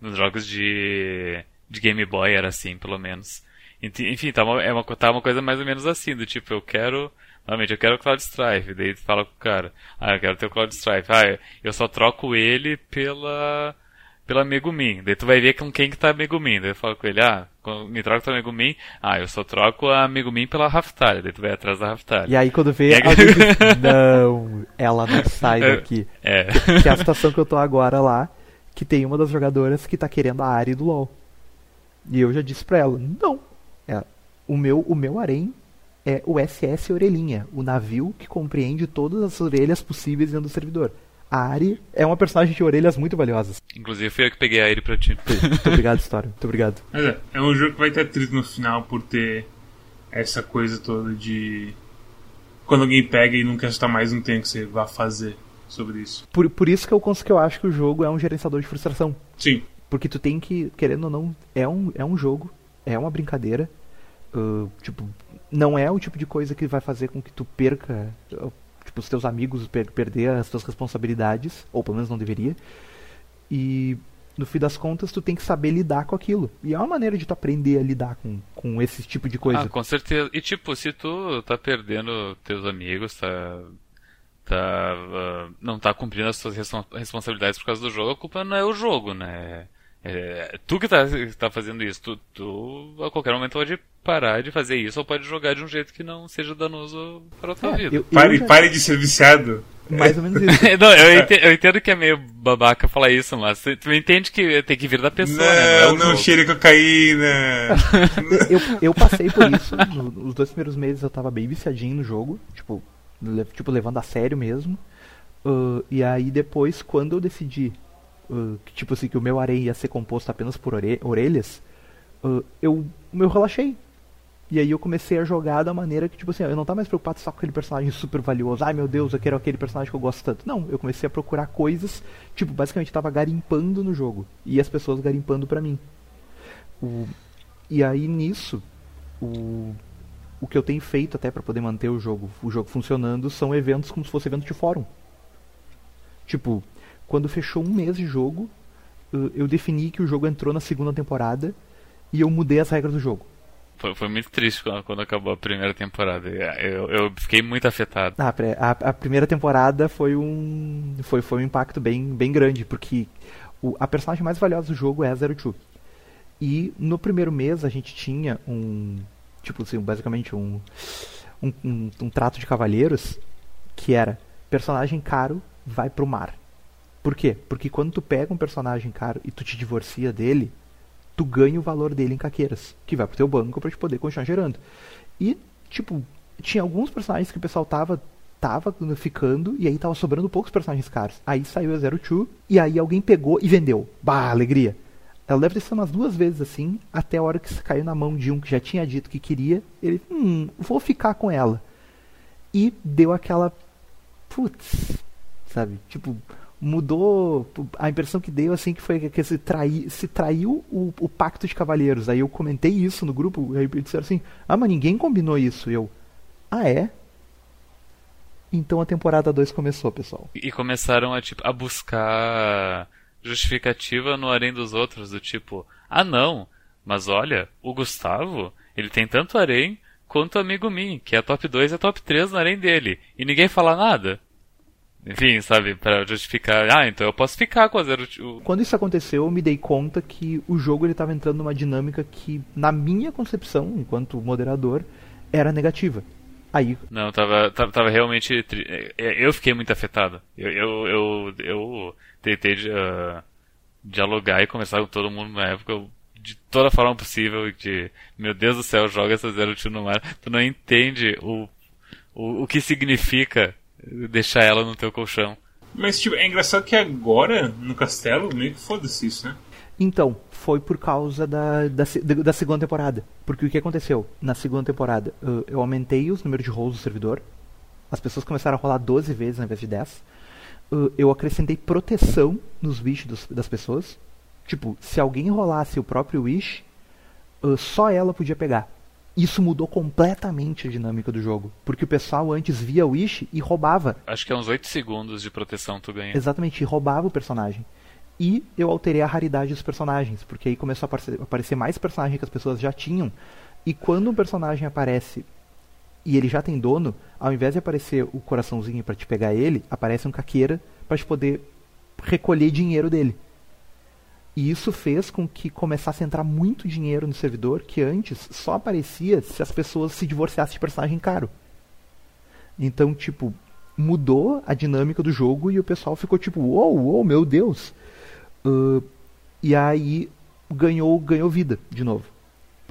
Nos jogos de de Game Boy era assim, pelo menos. Enfim, tá uma, é uma, tá uma coisa mais ou menos assim, do tipo, eu quero Realmente, eu quero o Cloud Strife. Daí tu fala com o cara, ah, eu quero ter o Cloud Strife. Ah, eu só troco ele pela pela Megumin. Daí tu vai ver com quem que tá a Megumin. Daí eu falo com ele, ah, me troca tua Megumin. Ah, eu só troco a Megumin pela Raftalha. Daí tu vai atrás da Raftalha. E aí quando vê, alguém diz, não, ela não sai daqui. É. Que, que é a situação que eu tô agora lá, que tem uma das jogadoras que tá querendo a área do LoL. E eu já disse pra ela, não. É, o meu, o meu harém é o SS Orelhinha, o navio que compreende todas as orelhas possíveis dentro do servidor. A Ari é uma personagem de orelhas muito valiosas. Inclusive foi eu que peguei a Ari pra ti. Muito obrigado, História. Muito obrigado. Mas é, é um jogo que vai ter triste no final por ter essa coisa toda de. Quando alguém pega e não quer estar mais, não tem o que você vá fazer sobre isso. Por, por isso que eu, que eu acho que o jogo é um gerenciador de frustração. Sim. Porque tu tem que, querendo ou não, é um, é um jogo, é uma brincadeira. Uh, tipo, não é o tipo de coisa que vai fazer com que tu perca os teus amigos per perder as tuas responsabilidades, ou pelo menos não deveria. E no fim das contas, tu tem que saber lidar com aquilo. E é uma maneira de tu aprender a lidar com, com esse tipo de coisa. Ah, com certeza. E tipo, se tu tá perdendo teus amigos, tá. tá uh, não tá cumprindo as tuas responsabilidades por causa do jogo, a culpa não é o jogo, né? É, tu que tá, tá fazendo isso, tu, tu a qualquer momento pode parar de fazer isso ou pode jogar de um jeito que não seja danoso para a tua é, vida. Eu, eu pare, já... pare de ser viciado. Mais ou menos isso. não, eu entendo, eu entendo, que é meio babaca falar isso, mas tu entende que tem que vir da pessoa, não, né? Não, é não cheire cocaína. eu, eu passei por isso. Nos dois primeiros meses eu tava bem viciadinho no jogo, tipo, tipo levando a sério mesmo. Uh, e aí depois, quando eu decidi que, tipo assim, que o meu areia ia ser composto apenas por ore orelhas, uh, eu, eu relaxei. E aí eu comecei a jogar da maneira que, tipo assim, eu não tava mais preocupado só com aquele personagem super valioso. Ai meu Deus, eu quero aquele personagem que eu gosto tanto. Não, eu comecei a procurar coisas, tipo, basicamente tava garimpando no jogo. E as pessoas garimpando pra mim. O, e aí nisso, o, o que eu tenho feito até para poder manter o jogo, o jogo funcionando são eventos como se fosse evento de fórum. Tipo, quando fechou um mês de jogo, eu defini que o jogo entrou na segunda temporada e eu mudei as regras do jogo. Foi, foi muito triste quando, quando, acabou a primeira temporada. Eu, eu fiquei muito afetado. Ah, a, a, primeira temporada foi um foi, foi um impacto bem, bem grande, porque o, a personagem mais valiosa do jogo é a Zero Two. E no primeiro mês a gente tinha um. Tipo assim, basicamente um, um, um, um trato de cavalheiros que era personagem caro vai pro mar. Por quê? Porque quando tu pega um personagem caro e tu te divorcia dele, tu ganha o valor dele em caqueiras, que vai pro teu banco para te poder continuar gerando. E, tipo, tinha alguns personagens que o pessoal tava tava ficando e aí tava sobrando poucos personagens caros. Aí saiu a Zero Two e aí alguém pegou e vendeu. Bah, alegria. Ela deve ter sido umas duas vezes assim, até a hora que caiu na mão de um que já tinha dito que queria. Ele, hum, vou ficar com ela. E deu aquela. Putz, sabe? Tipo, mudou a impressão que deu assim que foi que se, trai, se traiu o, o pacto de cavalheiros aí eu comentei isso no grupo aí disseram assim ah mas ninguém combinou isso. Eu ah é? Então a temporada 2 começou pessoal. E começaram a tipo a buscar justificativa no harém dos outros do tipo ah não mas olha o Gustavo ele tem tanto harém quanto amigo mim que é top 2 e top 3 no harém dele e ninguém fala nada enfim, sabe, para justificar, ah, então eu posso ficar com a zero. Quando isso aconteceu, eu me dei conta que o jogo ele estava entrando numa dinâmica que, na minha concepção, enquanto moderador, era negativa. Aí. Não, tava, tava, tava realmente. É, é, eu fiquei muito afetado. Eu, eu, eu, eu tentei uh, dialogar e conversar com todo mundo na época de toda forma possível. De, meu Deus do céu, joga essa Zero Two no mar. Tu não entende o, o, o que significa deixar ela no teu colchão. Mas tipo, é engraçado que agora, no castelo, meio que foda-se isso, né? Então, foi por causa da, da, da, segunda temporada. Porque o que aconteceu? Na segunda temporada, eu aumentei os números de rolos do servidor. As pessoas começaram a rolar 12 vezes ao invés de 10. Eu acrescentei proteção nos wishes dos, das pessoas. Tipo, se alguém rolasse o próprio wish, só ela podia pegar isso mudou completamente a dinâmica do jogo. Porque o pessoal antes via o Wish e roubava. Acho que é uns 8 segundos de proteção tu ganha. Exatamente, e roubava o personagem. E eu alterei a raridade dos personagens, porque aí começou a aparecer, aparecer mais personagens que as pessoas já tinham. E quando um personagem aparece e ele já tem dono, ao invés de aparecer o coraçãozinho para te pegar ele, aparece um caqueira para te poder recolher dinheiro dele. E isso fez com que começasse a entrar muito dinheiro no servidor que antes só aparecia se as pessoas se divorciassem de personagem caro. Então, tipo, mudou a dinâmica do jogo e o pessoal ficou tipo, uou, wow, uou, meu Deus. Uh, e aí ganhou, ganhou vida de novo.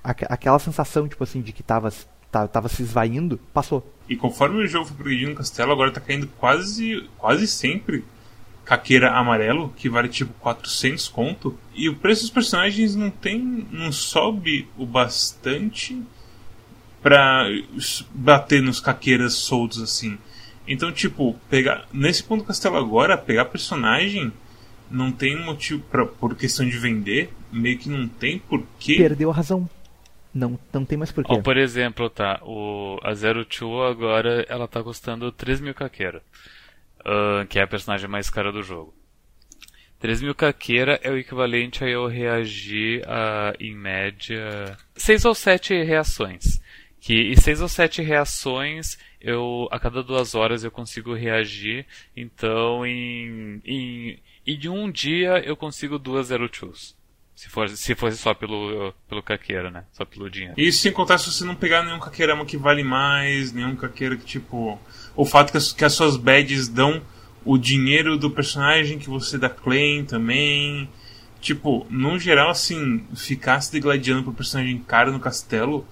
Aquela sensação, tipo assim, de que tava, tava, tava se esvaindo, passou. E conforme o jogo foi progredindo no castelo, agora tá caindo quase, quase sempre caqueira amarelo, que vale tipo 400 conto. E o preço dos personagens não tem. não sobe o bastante pra bater nos caqueiras soltos assim. Então, tipo, pegar. Nesse ponto do castelo agora, pegar personagem não tem motivo pra, por questão de vender, meio que não tem porquê. Perdeu a razão. Não, não tem mais porquê. Oh, por exemplo, tá, o, a Zero Two agora ela tá custando 3 mil caqueira, uh, que é a personagem mais cara do jogo. 3 mil caqueira é o equivalente a eu reagir a, em média, 6 ou 7 reações. Que, e 6 ou 7 reações, eu a cada duas horas eu consigo reagir. Então, em, em, em um dia eu consigo duas Zero Twos. Se fosse, se fosse só pelo, pelo caqueiro, né? Só pelo dinheiro. Isso sem contar se você não pegar nenhum caqueirama que vale mais, nenhum caqueiro que, tipo. O fato que as, que as suas badges dão o dinheiro do personagem que você dá claim também. Tipo, no geral, assim, ficar se degladiando pro personagem caro no castelo,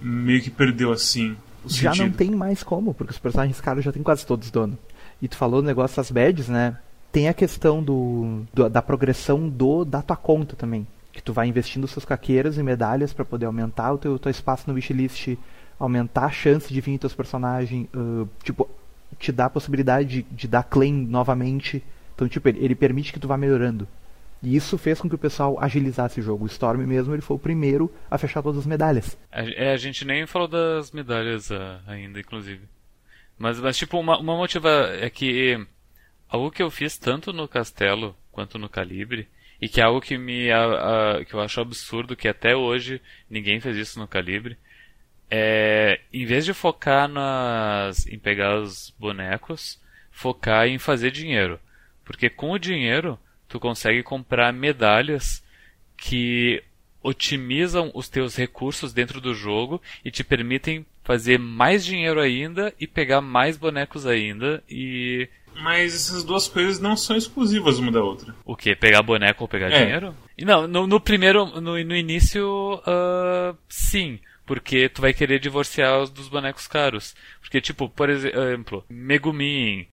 meio que perdeu, assim, o Já sentido. não tem mais como, porque os personagens caros já tem quase todos dono. E tu falou o negócio das badges, né? Tem a questão do, do, da progressão do da tua conta também. Que tu vai investindo seus caqueiros e medalhas para poder aumentar o teu, teu espaço no wishlist, aumentar a chance de vir teus personagens, uh, tipo, te dá a possibilidade de, de, dar claim novamente. Então, tipo, ele, ele, permite que tu vá melhorando. E isso fez com que o pessoal agilizasse o jogo. O Storm mesmo, ele foi o primeiro a fechar todas as medalhas. É, a gente nem falou das medalhas uh, ainda, inclusive. Mas, mas tipo, uma, uma motiva é que algo que eu fiz tanto no Castelo quanto no Calibre, e que é algo que, me, a, a, que eu acho absurdo, que até hoje ninguém fez isso no Calibre, é, em vez de focar nas, em pegar os bonecos, focar em fazer dinheiro. Porque com o dinheiro, tu consegue comprar medalhas que otimizam os teus recursos dentro do jogo e te permitem fazer mais dinheiro ainda e pegar mais bonecos ainda e mas essas duas coisas não são exclusivas uma da outra. O que? Pegar boneco ou pegar é. dinheiro? Não, no, no primeiro, no, no início, uh, sim. Porque tu vai querer divorciar os dos bonecos caros. Porque, tipo, por exemplo, Megumin.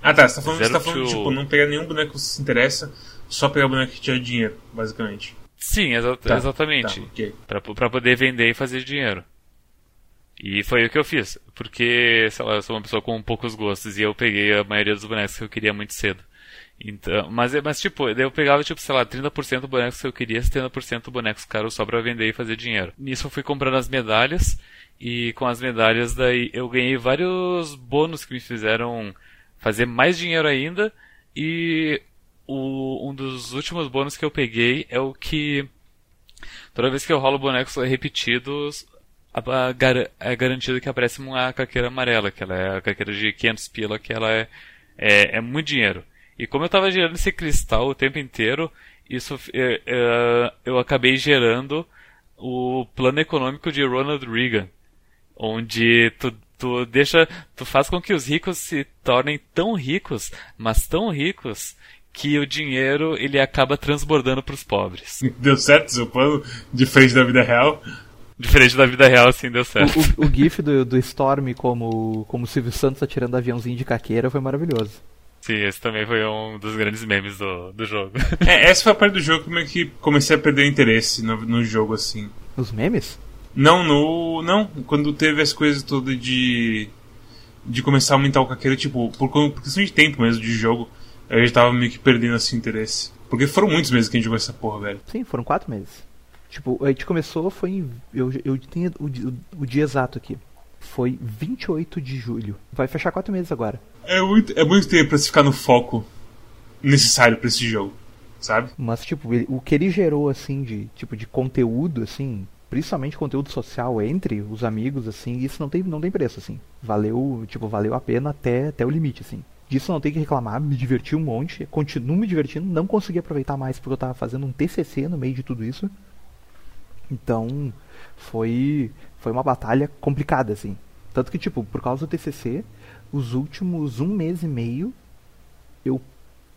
Ah tá, você tá falando, você tá falando tipo, não pegar nenhum boneco que se interessa, só pegar boneco que dá dinheiro, basicamente. Sim, exa tá, exatamente. Tá, okay. pra, pra poder vender e fazer dinheiro. E foi o que eu fiz, porque, sei lá, eu sou uma pessoa com poucos gostos e eu peguei a maioria dos bonecos que eu queria muito cedo. Então, mas, mas tipo, eu pegava, tipo, sei lá, 30% bonecos que eu queria, 70% bonecos caros só pra vender e fazer dinheiro. Nisso eu fui comprando as medalhas, e com as medalhas daí eu ganhei vários bônus que me fizeram fazer mais dinheiro ainda, e o, um dos últimos bônus que eu peguei é o que toda vez que eu rolo bonecos repetidos, é garantido que aparece uma caqueira amarela, que ela é a caqueira de 500 pila, que ela é, é, é muito dinheiro. E como eu estava gerando esse cristal o tempo inteiro, isso é, é, eu acabei gerando o plano econômico de Ronald Reagan, onde tu, tu deixa, tu faz com que os ricos se tornem tão ricos, mas tão ricos que o dinheiro ele acaba transbordando para os pobres. Deu certo seu plano de frente da vida real? Diferente da vida real, assim, deu certo. O, o, o gif do, do Storm como, como Silvio Santos atirando aviãozinho de caqueira foi maravilhoso. Sim, esse também foi um dos grandes memes do, do jogo. É, essa foi a parte do jogo que comecei a perder interesse no, no jogo, assim. Os memes? Não, no. Não, quando teve as coisas todas de. De começar a aumentar o caqueiro, tipo, por, por questão de tempo mesmo de jogo, eu já tava meio que perdendo esse interesse. Porque foram muitos meses que a gente jogou essa porra, velho. Sim, foram quatro meses. Tipo, a gente começou, foi em. Eu, eu tenho o, o, o, dia exato aqui. Foi 28 de julho. Vai fechar quatro meses agora. É muito, é muito tempo pra se ficar no foco necessário para esse jogo, sabe? Mas, tipo, ele, o que ele gerou, assim, de tipo de conteúdo, assim, principalmente conteúdo social entre os amigos, assim, isso não tem, não tem preço, assim. Valeu, tipo, valeu a pena até, até o limite, assim. Disso não tem que reclamar, me diverti um monte, continuo me divertindo, não consegui aproveitar mais porque eu tava fazendo um TCC no meio de tudo isso. Então, foi foi uma batalha complicada, assim. Tanto que, tipo, por causa do TCC, os últimos um mês e meio, eu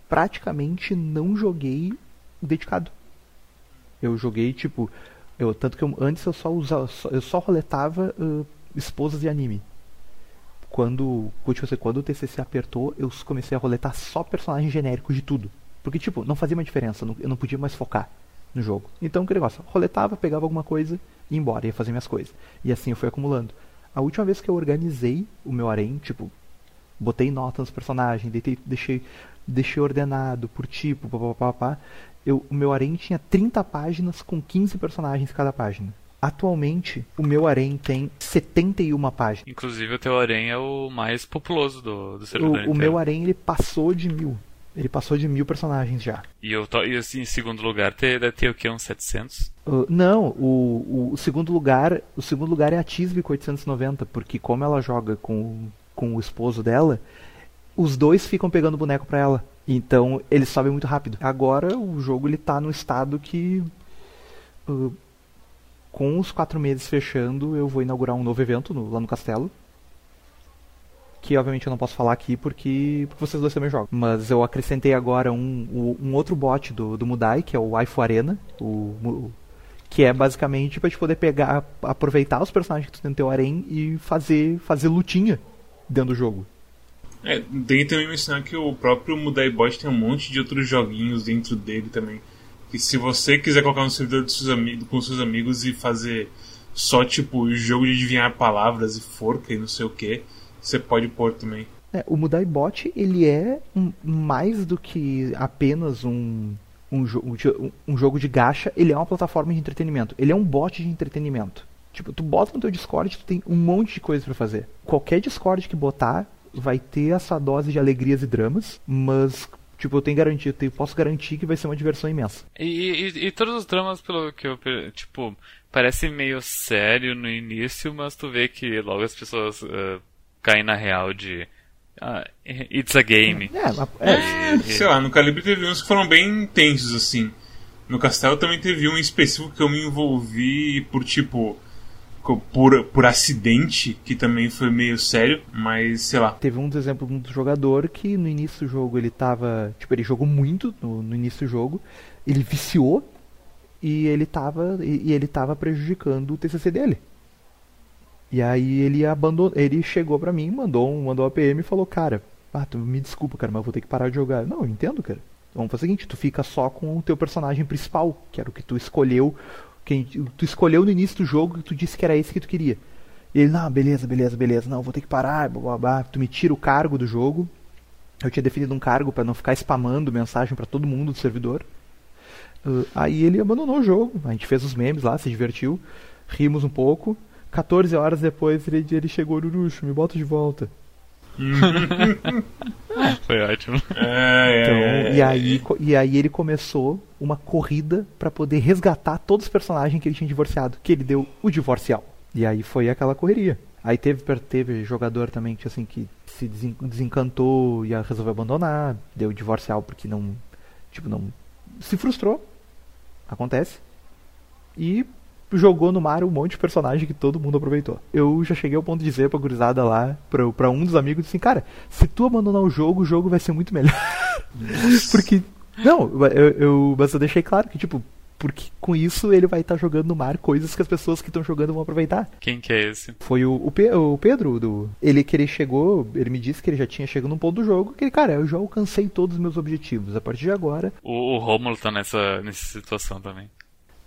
praticamente não joguei dedicado. Eu joguei, tipo, eu, tanto que eu, antes eu só usava, eu só roletava uh, esposas de anime. Quando, tipo, quando o TCC apertou, eu comecei a roletar só personagens genéricos de tudo. Porque, tipo, não fazia uma diferença, eu não podia mais focar no jogo. Então, que negócio, roletava, pegava alguma coisa e ia embora, ia fazer minhas coisas. E assim eu fui acumulando. A última vez que eu organizei o meu harém, tipo, botei nota nos personagens, deixei, deixei, deixei ordenado por tipo, papapá, eu, o meu harém tinha 30 páginas com 15 personagens cada página. Atualmente, o meu harém tem 71 páginas. Inclusive, o teu harém é o mais populoso do, do servidor O, o meu harém, ele passou de mil. Ele passou de mil personagens já. E, eu e assim, em segundo lugar, ter, deve ter o que? Uns 700? Uh, não, o, o, o, segundo lugar o segundo lugar é a Tisby com 890, porque como ela joga com, com o esposo dela, os dois ficam pegando boneco pra ela. Então eles sobem muito rápido. Agora o jogo ele tá no estado que. Uh, com os quatro meses fechando, eu vou inaugurar um novo evento no, lá no castelo que obviamente eu não posso falar aqui porque, vocês dois também jogam. Mas eu acrescentei agora um, um outro bot do, do Mudai, que é o Waifu Arena, o, o, que é basicamente pra gente poder pegar, aproveitar os personagens que tu tem no teu harem e fazer, fazer lutinha dentro do jogo. É, tem também mencionar que o próprio Mudai Bot tem um monte de outros joguinhos dentro dele também. Que se você quiser colocar no servidor seus amigos, com seus amigos e fazer só tipo jogo de adivinhar palavras e forca e não sei o que, você pode pôr também. É, o Mudai Bot, ele é um, mais do que apenas um, um, um, um jogo de gacha, ele é uma plataforma de entretenimento. Ele é um bot de entretenimento. Tipo, tu bota no teu Discord, tu tem um monte de coisa para fazer. Qualquer Discord que botar vai ter essa dose de alegrias e dramas, mas tipo, eu tenho garantia, eu tenho, posso garantir que vai ser uma diversão imensa. E, e, e, todos os dramas, pelo que eu, tipo, parece meio sério no início, mas tu vê que logo as pessoas uh, cair na real de. Uh, it's a game. É, é, é, sei lá, no Calibre teve uns que foram bem intensos, assim. No Castelo também teve um específico que eu me envolvi por tipo. Por, por acidente, que também foi meio sério, mas sei lá. Teve um exemplo de um jogador que no início do jogo ele tava. Tipo, ele jogou muito no, no início do jogo, ele viciou e ele tava, e, e ele tava prejudicando o TCC dele. E aí ele abandonou, ele chegou pra mim, mandou um, mandou uma PM e falou, cara, ah, tu me desculpa, cara, mas eu vou ter que parar de jogar. Não, eu entendo, cara. Vamos fazer o seguinte, tu fica só com o teu personagem principal, que era o que tu escolheu, quem tu escolheu no início do jogo e tu disse que era esse que tu queria. E ele, não, beleza, beleza, beleza, não, vou ter que parar, blá, blá, blá. tu me tira o cargo do jogo. Eu tinha definido um cargo para não ficar spamando mensagem para todo mundo do servidor. Uh, aí ele abandonou o jogo, a gente fez os memes lá, se divertiu, rimos um pouco. 14 horas depois ele, ele chegou, Uruxo, me bota de volta. Foi ótimo. É, então, é, é, e, aí, e aí ele começou uma corrida para poder resgatar todos os personagens que ele tinha divorciado, que ele deu o divorcial. E aí foi aquela correria. Aí teve, teve jogador também que assim que se desencantou e resolveu abandonar, deu divorcial porque não, tipo, não se frustrou. Acontece. E jogou no mar um monte de personagem que todo mundo aproveitou. Eu já cheguei ao ponto de dizer pra gurizada lá, pra, pra um dos amigos, assim, cara, se tu abandonar o jogo, o jogo vai ser muito melhor. porque. Não, eu, eu, mas eu deixei claro que, tipo, porque com isso ele vai estar tá jogando no mar coisas que as pessoas que estão jogando vão aproveitar. Quem que é esse? Foi o, o, Pe o, Pedro, do, ele que ele chegou, ele me disse que ele já tinha chegado num ponto do jogo que, cara, eu já alcancei todos os meus objetivos. A partir de agora. O, o Romulo tá nessa, nessa situação também.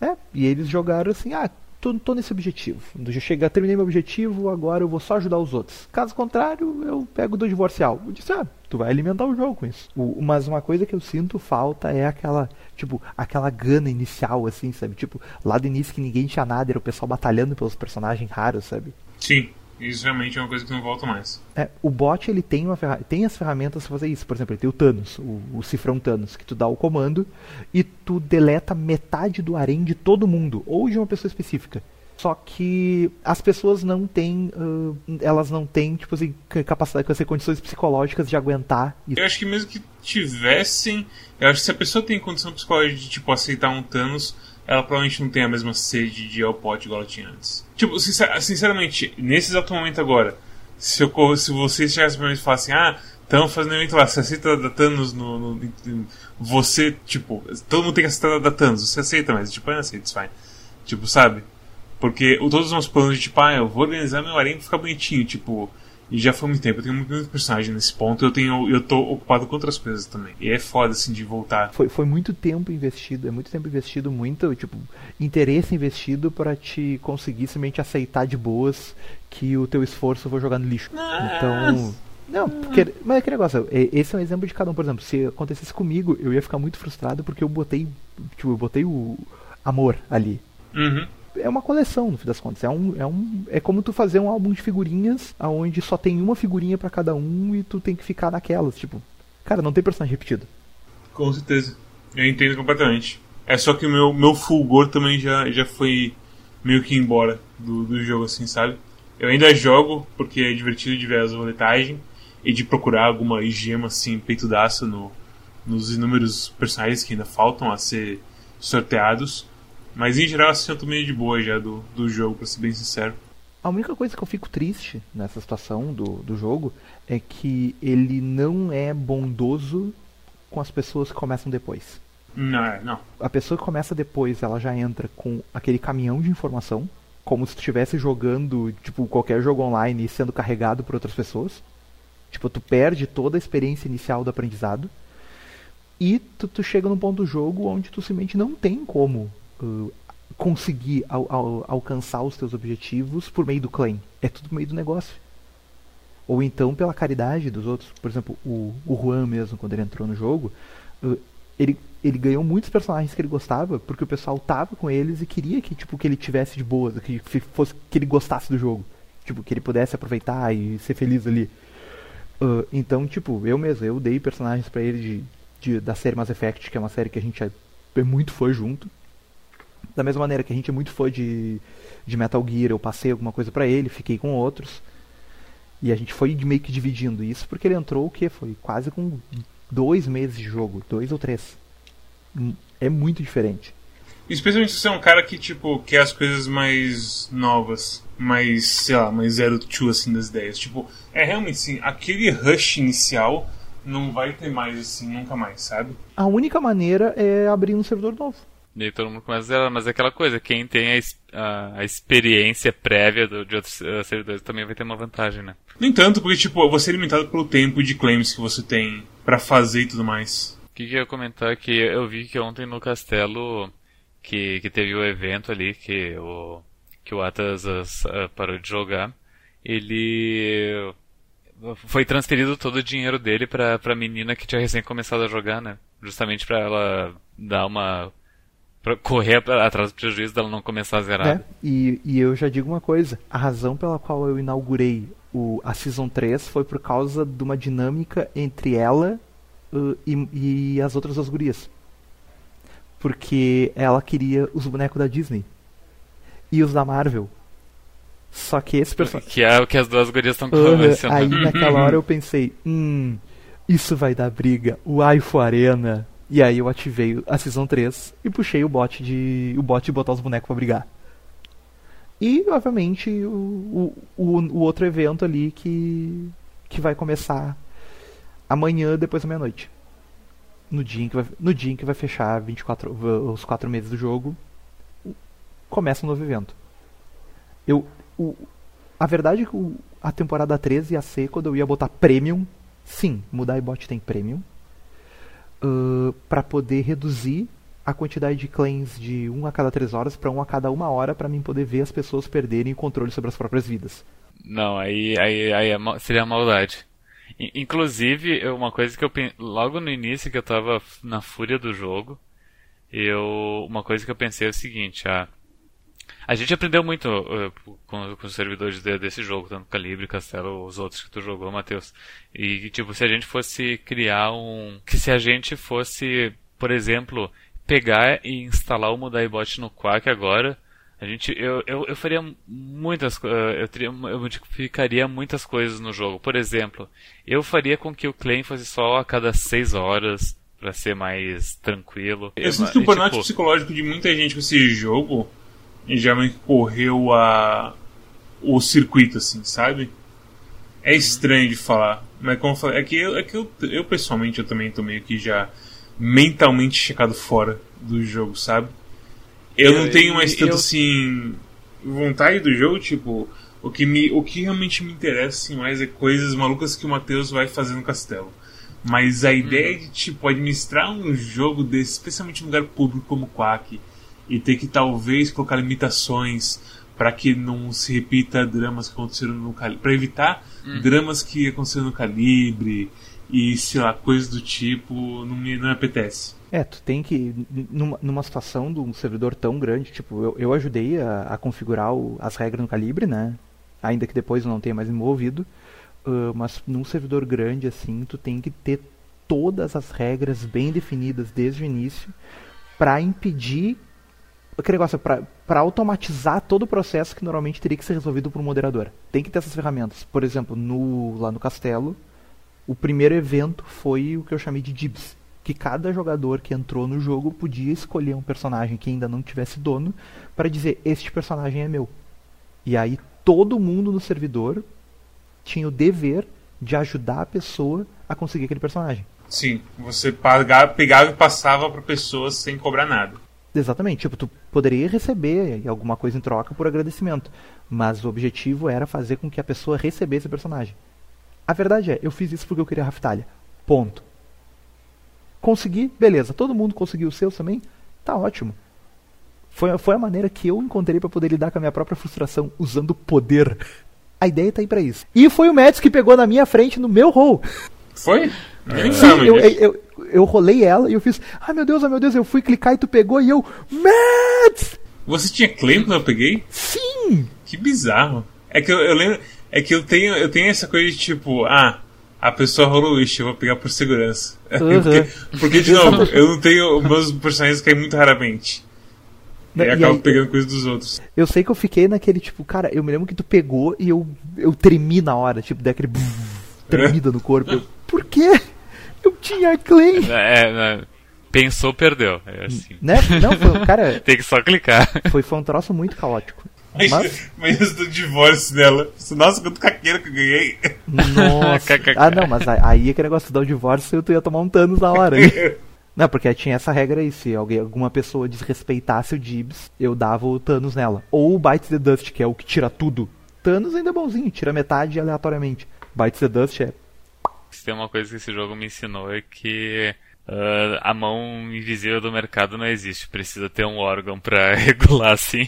É, e eles jogaram assim, ah, tô, tô nesse objetivo. Já cheguei, terminei meu objetivo, agora eu vou só ajudar os outros. Caso contrário, eu pego do divorcial. Eu disse, ah, tu vai alimentar o jogo com isso. O, mas uma coisa que eu sinto falta é aquela, tipo, aquela gana inicial, assim, sabe? Tipo, lá do início que ninguém tinha nada, era o pessoal batalhando pelos personagens raros, sabe? Sim. Isso realmente é uma coisa que não volta mais. É, o bot ele tem, uma tem as ferramentas para fazer isso. Por exemplo, ele tem o Thanos, o, o cifrão Thanos, que tu dá o comando e tu deleta metade do harém de todo mundo, ou de uma pessoa específica. Só que as pessoas não têm, uh, elas não têm, tipo assim, capacidade, assim, condições psicológicas de aguentar isso. Eu acho que mesmo que tivessem, eu acho que se a pessoa tem condição psicológica de, tipo, aceitar um Thanos, ela provavelmente não tem a mesma sede de Elpot igual ela tinha antes. Tipo, sinceramente, nesse exato momento agora, se, eu, se vocês chegassem pra mim e falassem, ah, estão fazendo evento lá, você aceita da Thanos no, no, no, Você, tipo, todo mundo tem que aceitar da Thanos, você aceita, mas tipo, eu não aceito, fine. Tipo, sabe? Porque todos os meus planos de tipo, ah, eu vou organizar meu harém pra ficar bonitinho, tipo, e já foi muito tempo, eu tenho muito, personagem nesse ponto, eu tenho eu tô ocupado com outras coisas também. E é foda assim de voltar. Foi, foi muito tempo investido, é muito tempo investido, muito, tipo, interesse investido para te conseguir simplesmente aceitar de boas que o teu esforço foi jogar no lixo. Ah. Então, não, porque, mas é que negócio, esse é um exemplo de cada um, por exemplo, se acontecesse comigo, eu ia ficar muito frustrado porque eu botei, tipo, eu botei o amor ali. Uhum é uma coleção, no fim das contas. É, um, é, um, é como tu fazer um álbum de figurinhas onde só tem uma figurinha para cada um e tu tem que ficar naquelas. Tipo, cara, não tem personagem repetido. Com certeza. Eu entendo completamente. É só que o meu, meu fulgor também já, já foi meio que embora do, do jogo, assim, sabe? Eu ainda jogo porque é divertido de ver as roletagem e de procurar alguma gema assim, peitudaça no, nos inúmeros personagens que ainda faltam a ser sorteados. Mas em geral, assim, eu tô meio de boa já do, do jogo, pra ser bem sincero. A única coisa que eu fico triste nessa situação do, do jogo é que ele não é bondoso com as pessoas que começam depois. Não, é, não. A pessoa que começa depois, ela já entra com aquele caminhão de informação, como se estivesse jogando, tipo, qualquer jogo online e sendo carregado por outras pessoas. Tipo, tu perde toda a experiência inicial do aprendizado. E tu, tu chega num ponto do jogo onde tu simplesmente não tem como conseguir al, al, alcançar os teus objetivos por meio do claim. É tudo por meio do negócio. Ou então pela caridade dos outros. Por exemplo, o, o Juan mesmo, quando ele entrou no jogo, uh, ele, ele ganhou muitos personagens que ele gostava porque o pessoal tava com eles e queria que, tipo, que ele tivesse de boas, que, fosse, que ele gostasse do jogo. Tipo, que ele pudesse aproveitar e ser feliz ali. Uh, então, tipo, eu mesmo, eu dei personagens para ele de, de, da série Mass Effect, que é uma série que a gente é, é muito fã junto. Da mesma maneira que a gente é muito fã de, de Metal Gear, eu passei alguma coisa para ele, fiquei com outros. E a gente foi meio que dividindo isso, porque ele entrou o que? Foi quase com dois meses de jogo, dois ou três. Hum, é muito diferente. Especialmente se você é um cara que, tipo, quer as coisas mais novas, mais, sei lá, mais zero two, assim, das ideias. Tipo, é realmente, assim, aquele rush inicial não vai ter mais, assim, nunca mais, sabe? A única maneira é abrir um servidor novo. E aí todo mundo começa a zerar, mas é aquela coisa, quem tem a, a, a experiência prévia do, de outros uh, servidores também vai ter uma vantagem, né? Nem tanto, porque tipo, você é limitado pelo tempo de claims que você tem para fazer e tudo mais. O que, que eu ia comentar que eu vi que ontem no castelo que, que teve o evento ali que o, que o Atas uh, parou de jogar, ele foi transferido todo o dinheiro dele pra, pra menina que tinha recém começado a jogar, né? Justamente para ela dar uma Pra correr atrás do prejuízo dela não começar a zerar. É, e, e eu já digo uma coisa: a razão pela qual eu inaugurei o, a Season 3 foi por causa de uma dinâmica entre ela uh, e, e as outras duas gurias. Porque ela queria os bonecos da Disney e os da Marvel. Só que esse personagem. Que é o que as duas gurias estão uh, Aí naquela hora eu pensei: hum, isso vai dar briga. O Aifo Arena e aí eu ativei a Season 3 e puxei o bot de. o bot de botar os bonecos pra brigar. E, obviamente, o, o, o, outro evento ali que, que vai começar amanhã, depois da meia-noite. No dia, em que vai, no dia em que vai fechar 24, os 4 meses do jogo, começa um novo evento. Eu, o, a verdade é que a temporada 13 ia ser quando eu ia botar Premium. Sim, mudar e bot tem Premium uh, para poder reduzir a quantidade de claims de um a cada três horas para um a cada uma hora para mim poder ver as pessoas perderem o controle sobre as próprias vidas. Não, aí, aí, aí é seria maldade. Inclusive, uma coisa que eu logo no início que eu tava na fúria do jogo, eu uma coisa que eu pensei é o seguinte, ah, a gente aprendeu muito uh, com, com, os servidores de, desse jogo, tanto Calibre, Castelo, os outros que tu jogou, Matheus. E, tipo, se a gente fosse criar um... Que se a gente fosse, por exemplo, pegar e instalar o Mudaibot no Quack agora, A gente, eu, eu, eu faria muitas, eu, teria, eu modificaria muitas coisas no jogo. Por exemplo, eu faria com que o claim fosse só a cada 6 horas para ser mais tranquilo. Eu sinto que o burnout tipo... psicológico de muita gente com esse jogo já meio que correu a o circuito assim, sabe? É estranho de falar, mas como eu falei, é que eu, é que eu, eu pessoalmente eu também tô meio que já mentalmente checado fora do jogo, sabe? Eu, não tenho mais tanto eu... assim vontade do jogo, tipo, o que me o que realmente me interessa assim, mais é coisas malucas que o Matheus vai fazer no castelo. Mas a ideia hum. de tipo administrar um jogo desse, especialmente em um lugar público como Quack, e ter que talvez colocar limitações para que não se repita dramas que aconteceram no Calibre, para evitar hum. dramas que aconteceram no Calibre e sei lá, coisas do tipo, não me, não me apetece. É, tu tem que, numa, numa situação de um servidor tão grande, tipo, eu, eu ajudei a, a configurar o, as regras no Calibre, né? Ainda que depois eu não tenha mais envolvido. Uh, mas num servidor grande assim, tu tem que ter todas as regras bem definidas desde o início para impedir aquele negócio para automatizar todo o processo que normalmente teria que ser resolvido por um moderador. Tem que ter essas ferramentas. Por exemplo, no, lá no castelo, o primeiro evento foi o que eu chamei de dibs, que cada jogador que entrou no jogo podia escolher um personagem que ainda não tivesse dono para dizer este personagem é meu. E aí todo mundo no servidor tinha o dever de ajudar a pessoa a conseguir aquele personagem. Sim, você pagava, pegava e passava para pessoas sem cobrar nada. Exatamente, tipo, tu poderia receber alguma coisa em troca por agradecimento, mas o objetivo era fazer com que a pessoa recebesse o personagem. A verdade é, eu fiz isso porque eu queria Raftalha. Ponto. Consegui, beleza. Todo mundo conseguiu o seu também? Tá ótimo. Foi, foi a maneira que eu encontrei para poder lidar com a minha própria frustração usando poder. A ideia tá aí pra isso. E foi o Mads que pegou na minha frente no meu roll. Foi? Sim, eu, eu, eu, eu, rolei ela e eu fiz. Ai meu Deus, ai meu Deus, eu fui clicar e tu pegou e eu. Mads! Você tinha claim quando eu peguei? Sim! Que bizarro. É que eu, eu lembro. É que eu tenho, eu tenho essa coisa de tipo, ah, a pessoa rolou o wish, eu vou pegar por segurança. Uhum. porque, porque, de novo, eu não tenho. Meus personagens caem muito raramente. E, e acabo aí, pegando coisas dos outros. Eu sei que eu fiquei naquele tipo, cara, eu me lembro que tu pegou e eu, eu tremi na hora, tipo, daquele tremida no corpo. Eu, por quê? Eu tinha claim. É, é, pensou, perdeu. É assim. Né? Não, foi, cara. Tem que só clicar. Foi, foi um troço muito caótico. Mas, mas, mas do divórcio dela. Nossa, quanto caqueiro que eu ganhei. Nossa. ah, não, mas aí aquele negócio do divórcio tu ia tomar um Thanos na hora. Não, porque tinha essa regra aí, se alguém, alguma pessoa desrespeitasse o Dibs, eu dava o Thanos nela. Ou o Bites the Dust, que é o que tira tudo. Thanos ainda é bonzinho, tira metade aleatoriamente. Bites the Dust é. Se tem uma coisa que esse jogo me ensinou é que Uh, a mão invisível do mercado não existe, precisa ter um órgão para regular assim.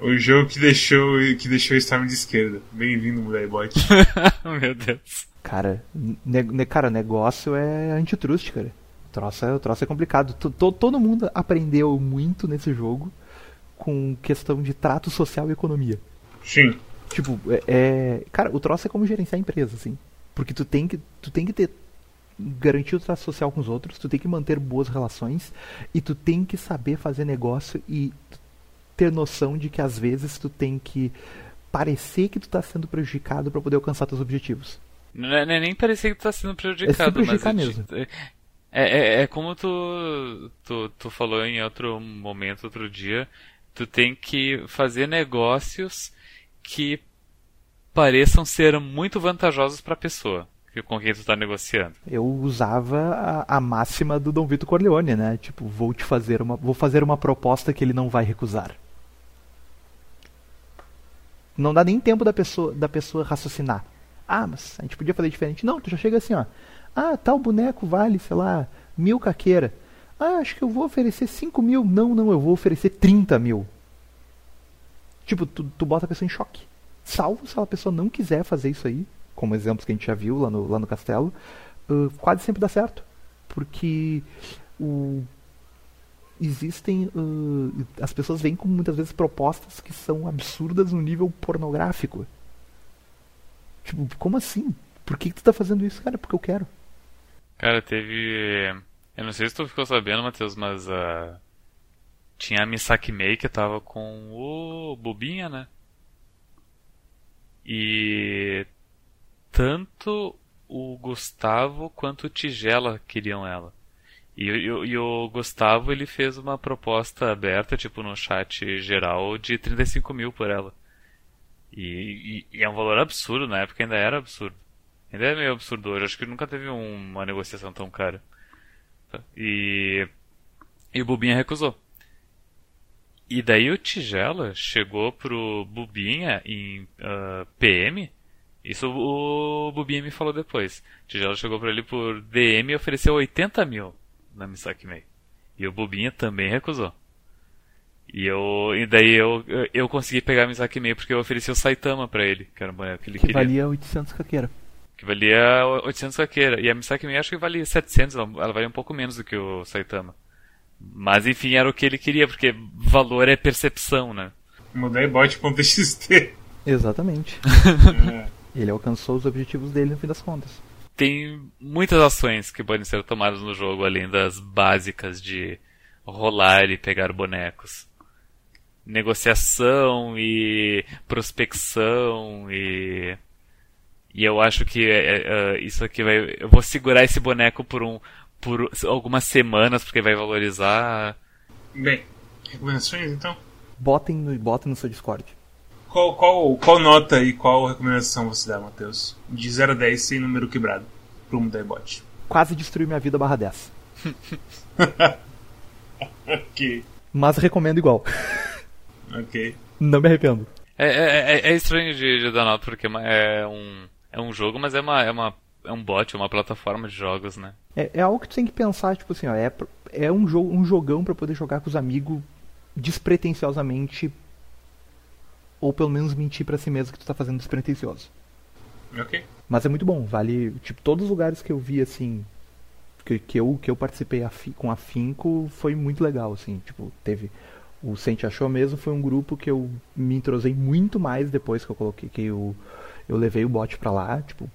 O jogo que deixou que deixou o Storm de esquerda. Bem-vindo, Mulherbot. Meu Deus. Cara, ne, cara, negócio é antitrust, cara. O troço é, o troço é complicado. T -t todo mundo aprendeu muito nesse jogo com questão de trato social e economia. Sim. Tipo, é, é, cara, o troço é como gerenciar a empresa, assim. Porque tu tem que, tu tem que ter garantir o trato social com os outros, tu tem que manter boas relações e tu tem que saber fazer negócio e ter noção de que às vezes tu tem que parecer que tu está sendo prejudicado para poder alcançar teus objetivos. Não é, não é, nem parecer que tu está sendo prejudicado, é se prejudicar mas mesmo. É, é, é, como tu, tu, tu falou em outro momento, outro dia, tu tem que fazer negócios que pareçam ser muito vantajosos para a pessoa com quem tu está negociando. Eu usava a, a, máxima do Dom Vitor Corleone, né? Tipo, vou te fazer uma, vou fazer uma proposta que ele não vai recusar. Não dá nem tempo da pessoa, da pessoa raciocinar. Ah, mas a gente podia fazer diferente. Não, tu já chega assim, ó. Ah, tal boneco vale, sei lá, mil caqueira. Ah, acho que eu vou oferecer cinco mil. Não, não, eu vou oferecer trinta mil. Tipo, tu, tu bota a pessoa em choque. Salvo se a pessoa não quiser fazer isso aí como exemplos que a gente já viu lá no, lá no castelo, uh, quase sempre dá certo. Porque o, existem. Uh, as pessoas vêm com muitas vezes propostas que são absurdas no nível pornográfico. Tipo, como assim? Por que, que tu tá fazendo isso, cara? Porque eu quero. Cara, teve. Eu não sei se tu ficou sabendo, Matheus, mas uh, tinha a Misaki Mei que tava com o Bobinha, né? E tanto o Gustavo quanto o Tigela queriam ela. E, e, e, o Gustavo ele fez uma proposta aberta, tipo no chat geral, de 35 mil por ela. E, e, é um valor absurdo, na época ainda era absurdo. Ainda é meio absurdo hoje, acho que nunca teve uma negociação tão cara. E, e o Bubinha recusou. E daí o Tigela chegou pro Bubinha em uh, ah, PM. Isso o Bubinha me falou depois. O Tigela chegou para ele por DM e ofereceu 80 mil na Misaki Mei. E o Bubinha também recusou. E eu e daí eu, eu consegui pegar a Misaki Mei porque eu ofereci o Saitama para ele, que era um boneco que ele que queria. valia 800 caqueira. Que valia 800 caqueira. E a Misaki Mei acho que valia 700, ela, ela valia um pouco menos do que o Saitama. Mas enfim, era o que ele queria, porque valor é percepção, né? ModaiBot.txt. Exatamente. é. Ele alcançou os objetivos dele no fim das contas. Tem muitas ações que podem ser tomadas no jogo, além das básicas de rolar e pegar bonecos. Negociação e prospecção e. E eu acho que é, isso aqui vai. Eu vou segurar esse boneco por um, por algumas semanas, porque vai valorizar. Bem, recomendações então? Botem no, botem no seu Discord. Qual, qual, qual nota e qual recomendação você dá, Matheus? De 0 a 10 sem número quebrado pro Mudairbot. Quase destruiu minha vida barra 10. ok. Mas recomendo igual. ok. Não me arrependo. É, é, é, é estranho de, de, dar nota porque é um, é um jogo, mas é uma, é uma é um bot, é uma plataforma de jogos, né? É, é algo que tu tem que pensar, tipo assim, ó, é, é um, jogo, um jogão para poder jogar com os amigos despretensiosamente ou pelo menos mentir para si mesmo que tu tá fazendo despretensioso. Ok. Mas é muito bom, vale, tipo, todos os lugares que eu vi assim que, que eu que eu participei afi, com afinco foi muito legal, assim, tipo, teve o Sente Achou mesmo foi um grupo que eu me entrosei muito mais depois que eu coloquei que eu eu levei o bot pra lá, tipo,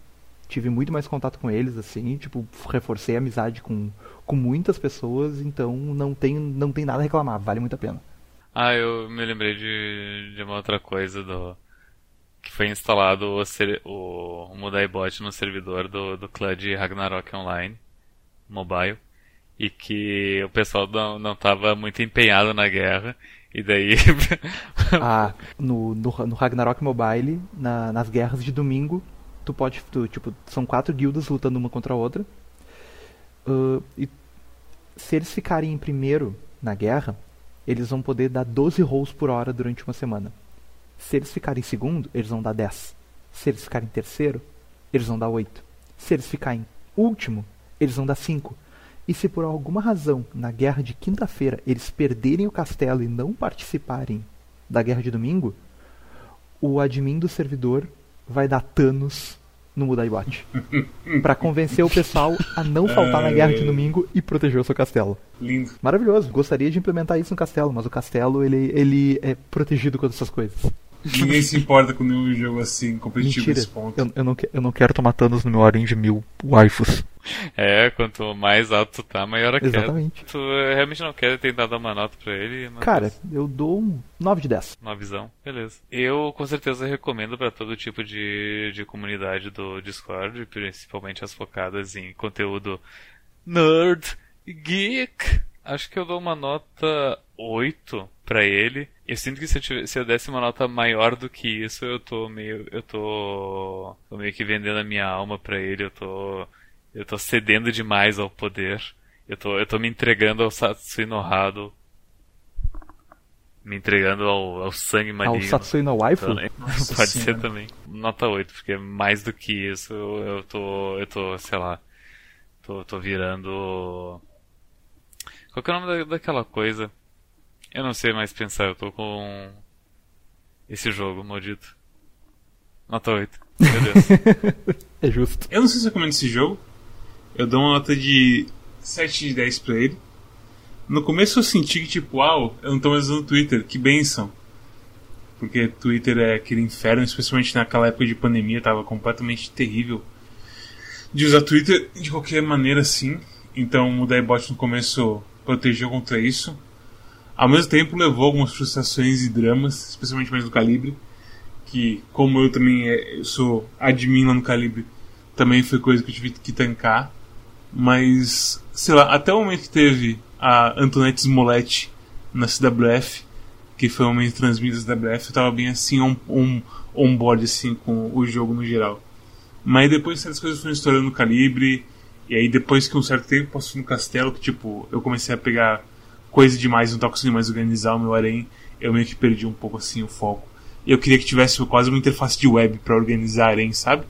tive muito mais contato com eles, assim, tipo, reforcei a amizade com, com muitas pessoas, então não tem, não tem nada a reclamar, vale muito a pena. Ah, eu me lembrei de, de uma outra coisa do que foi instalado o, o, o Mudaibot no servidor do, do clã de Ragnarok Online mobile e que o pessoal não, não tava muito empenhado na guerra e daí ah, no, no, no Ragnarok Mobile na, nas guerras de domingo tu pode, tu, tipo, são quatro guildas lutando uma contra a outra. Uh, e se eles ficarem em primeiro na guerra, eles vão poder dar 12 rolls por hora durante uma semana. Se eles ficarem em segundo, eles vão dar 10. Se eles ficarem em terceiro, eles vão dar 8. Se eles ficarem em último, eles vão dar 5. E se por alguma razão, na guerra de quinta-feira, eles perderem o castelo e não participarem da guerra de domingo, o admin do servidor vai dar Thanos no Mudaiwatch. para convencer o pessoal a não faltar na guerra de domingo e proteger o seu castelo. Lindo. Maravilhoso. Gostaria de implementar isso no castelo, mas o castelo ele, ele é protegido contra essas coisas. Ninguém se importa com nenhum jogo assim, competitivo Mentira. nesse ponto. Eu, eu, não, eu não quero tomar Thanos no meu Orange de mil waifus. É, quanto mais alto tu tá, maior a queda. Exatamente. Tu realmente não quer tentar dar uma nota pra ele? Cara, eu dou um 9 de 10. Uma visão, beleza. Eu com certeza recomendo para todo tipo de, de comunidade do Discord, principalmente as focadas em conteúdo nerd, geek. Acho que eu dou uma nota 8 para ele. Eu sinto que se eu, tivesse, se eu desse uma nota maior do que isso, eu tô meio. Eu tô. tô meio que vendendo a minha alma para ele, eu tô. Eu tô cedendo demais ao poder. Eu tô, eu tô me entregando ao Satsui no Hado. Me entregando ao, ao sangue maligno. Ao Satsui no Waifu? Pode ser também. Nota 8, porque mais do que isso eu tô. Eu tô, sei lá. Tô, tô virando. Qual que é o nome da, daquela coisa? Eu não sei mais pensar, eu tô com. Esse jogo maldito. Nota 8. Meu Deus. é justo. Eu não sei se eu recomendo esse jogo. Eu dou uma nota de 7 de 10 pra ele. No começo eu senti que, tipo, uau, eu não tô mais usando Twitter, que benção. Porque Twitter é aquele inferno, especialmente naquela época de pandemia, tava completamente terrível de usar Twitter de qualquer maneira assim. Então o Daibot no começo protegeu contra isso. Ao mesmo tempo levou algumas frustrações e dramas, especialmente mais no Calibre, que como eu também é, sou admin lá no Calibre, também foi coisa que eu tive que tancar. Mas, sei lá, até o momento que teve a Antoinette Smollett na CWF, que foi o momento transmissão da CWF, eu tava bem assim, um, um on-board assim, com o jogo no geral. Mas depois certas coisas foram estourando no calibre, e aí depois que um certo tempo passou no castelo, que tipo, eu comecei a pegar coisa demais, não tava conseguindo mais organizar o meu arém, eu meio que perdi um pouco assim o foco. Eu queria que tivesse quase uma interface de web para organizar arém, sabe?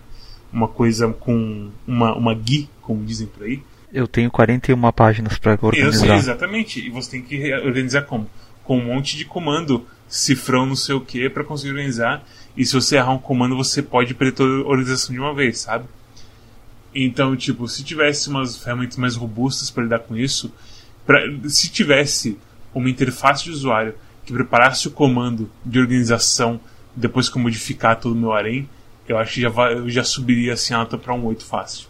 Uma coisa com uma, uma GUI, como dizem por aí. Eu tenho 41 páginas para organizar. Eu sei, exatamente. E você tem que organizar como? Com um monte de comando, cifrão não sei o que, para conseguir organizar. E se você errar um comando, você pode perder toda a organização de uma vez, sabe? Então, tipo, se tivesse umas ferramentas mais robustas para lidar com isso, pra, se tivesse uma interface de usuário que preparasse o comando de organização depois que eu modificar todo o meu arém, eu acho que já, já subiria assim a nota para um 8 fácil.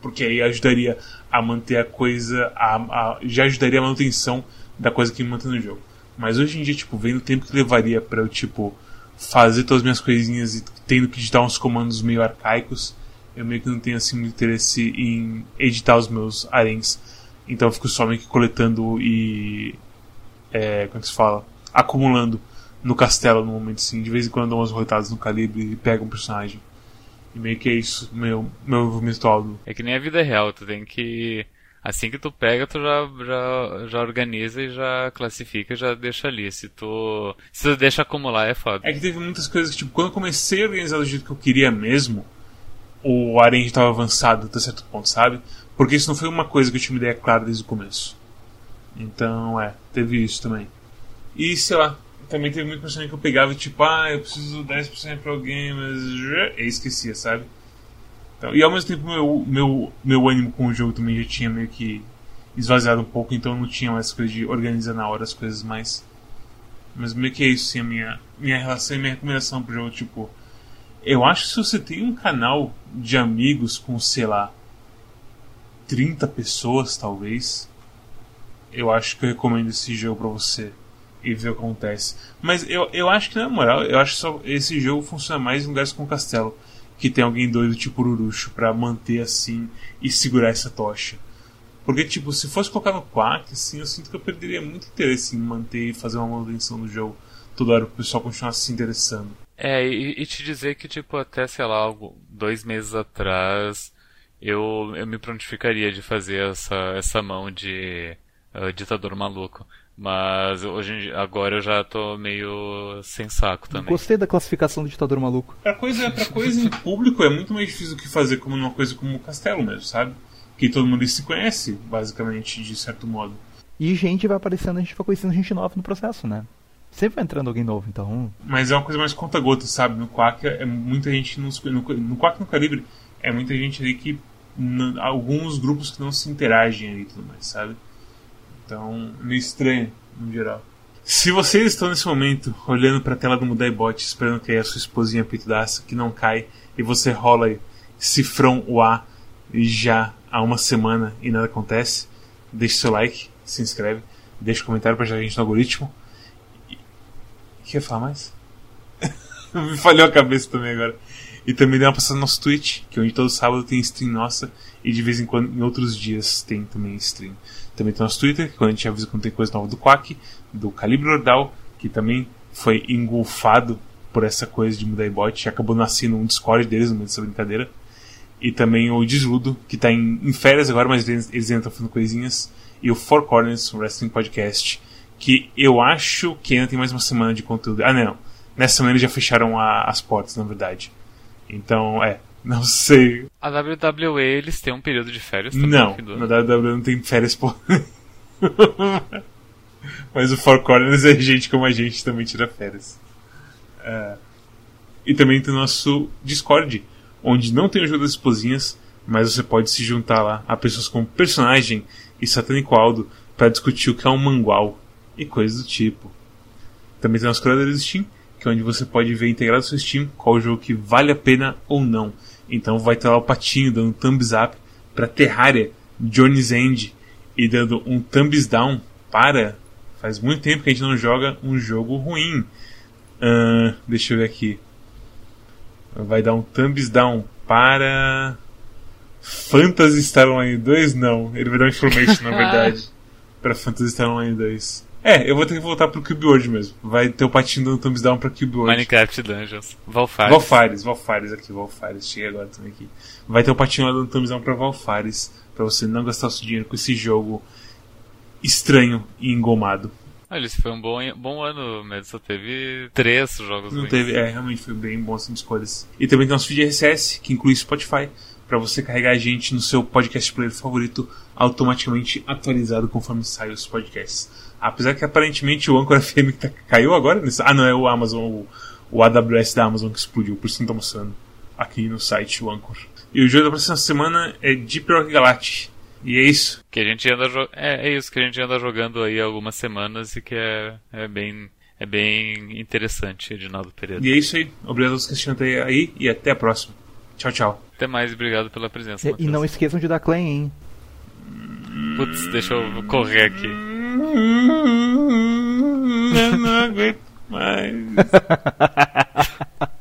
Porque aí ajudaria a manter a coisa, a, a, já ajudaria a manutenção da coisa que me mantém no jogo. Mas hoje em dia, tipo, vendo o tempo que levaria para eu, tipo, fazer todas as minhas coisinhas e tendo que digitar uns comandos meio arcaicos, eu meio que não tenho assim muito interesse em editar os meus aréns. Então eu fico só meio que coletando e. É, como é que se fala? Acumulando no castelo no momento assim. De vez em quando dou umas rotadas no calibre e pego um personagem. E meio que é isso, meu, meu movimento todo. É que nem a vida real, tu tem que Assim que tu pega, tu já, já, já organiza e já classifica, já deixa ali. Se tu, se tu deixa acumular, é foda. É que teve muitas coisas que, tipo, quando eu comecei a organizar do jeito que eu queria mesmo, o arrange estava avançado até certo ponto, sabe? Porque isso não foi uma coisa que eu tinha uma ideia clara desde o começo. Então, é, teve isso também. E, sei lá, também teve muita personagem que eu pegava, tipo, ah, eu preciso 10% para alguém, mas. E esquecia, sabe? Então, e ao mesmo tempo meu, meu, meu ânimo com o jogo também já tinha meio que esvaziado um pouco, então não tinha mais coisa de organizar na hora as coisas mais. Mas meio que é isso, sim, a minha, minha relação e minha recomendação pro jogo, tipo. Eu acho que se você tem um canal de amigos com, sei lá, 30 pessoas talvez, eu acho que eu recomendo esse jogo pra você e ver o que acontece. Mas eu, eu acho que na moral, eu acho que só esse jogo funciona mais em lugares com castelo que tem alguém doido tipo Ururucho para manter assim e segurar essa tocha. Porque, tipo, se fosse colocar no Quack, assim, eu sinto que eu perderia muito interesse em manter e fazer uma manutenção do jogo toda hora o pessoal continuar se interessando. É, e, e, te dizer que, tipo, até, sei lá, dois meses atrás, eu, eu me prontificaria de fazer essa, essa mão de uh, ditador maluco. Mas hoje agora eu já tô meio sem saco também. Gostei da classificação do ditador maluco. Pra coisa, pra coisa em público é muito mais difícil do que fazer como numa coisa como o castelo mesmo, sabe? Que todo mundo se conhece, basicamente, de certo modo. E gente vai aparecendo, a gente vai conhecendo gente nova no processo, né? Sempre vai entrando alguém novo, então. Mas é uma coisa mais conta-gota, sabe? No Quack é muita gente. No, no, no Quack no Calibre é muita gente ali que. Alguns grupos que não se interagem ali e tudo mais, sabe? Então, meio estranho, no geral. Se vocês estão nesse momento olhando para a tela do Mudaibot, esperando que a sua esposinha peitudaça que não cai, e você rola cifrão o A já há uma semana e nada acontece, deixe seu like, se inscreve, deixe um comentário para ajudar a gente no algoritmo. E... Quer falar mais? Me falhou a cabeça também agora. E também dá uma passada no nosso Twitch, que é onde todo sábado tem stream nossa, e de vez em quando, em outros dias, tem também stream. Também tem nosso Twitter, quando a gente avisa quando tem coisa nova do Quack, do Calibre Ordal, que também foi engolfado por essa coisa de mudar bot, acabou nascendo um Discord deles no meio dessa brincadeira. E também o Desludo, que está em, em, férias agora, mas eles, eles ainda estão fazendo coisinhas. E o Four Corners, Wrestling Podcast, que eu acho que ainda tem mais uma semana de conteúdo. Ah, não. Nessa semana eles já fecharam a, as portas, na verdade. Então, é, não sei. A WWE, eles têm um período de férias também? Não, na WWE não tem férias por... Mas o Four Corners é gente como a gente também tira férias. É... E também tem o nosso Discord, onde não tem o jogo das esposinhas, mas você pode se juntar lá a pessoas como personagem e Satânico Aldo para discutir o que é um mangual e coisas do tipo. Também tem nosso criador do Steam, que é onde você pode ver integrado no seu Steam qual jogo que vale a pena ou não. Então vai ter lá o patinho dando thumbs up para Terraria Johnny's End e dando um thumbs down para Faz muito tempo que a gente não joga um jogo ruim. Uh, deixa eu ver aqui. Vai dar um thumbs down para. Phantasy Star Online 2? Não, ele vai dar um information na verdade. para Phantasy Star Online 2. É, eu vou ter que voltar pro Cube World mesmo. Vai ter o patinho dando thumbs down pra Cube World. Minecraft Dungeons. Valfares. Valfares, Valfares aqui, Valfares. Cheguei agora também aqui. Vai ter o patinho lá dando thumbs down pra Valfares. Pra você não gastar o seu dinheiro com esse jogo estranho e engomado. Olha, esse foi um bom, bom ano, mas só teve três jogos Não ruins. teve, é, realmente foi bem bom assim de escolhas. E também tem nosso feed RSS, que inclui Spotify, para você carregar a gente no seu podcast player favorito, automaticamente atualizado conforme saem os podcasts. Apesar que aparentemente o Anchor FM tá, caiu agora. Nesse, ah, não, é o Amazon, o, o AWS da Amazon que explodiu, por isso que não tá mostrando aqui no site o Anchor. E o jogo da próxima semana é Deep Rock Galactic. E é isso. Que a gente anda é, é isso que a gente anda jogando aí há algumas semanas e que é, é bem é bem interessante, Edinaldo Pereira. E é isso aí. Obrigado aos que assistiram até aí e até a próxima. Tchau, tchau. Até mais e obrigado pela presença. E, e não esqueçam de dar claim, hein? Putz, deixa eu correr aqui. I'm not with my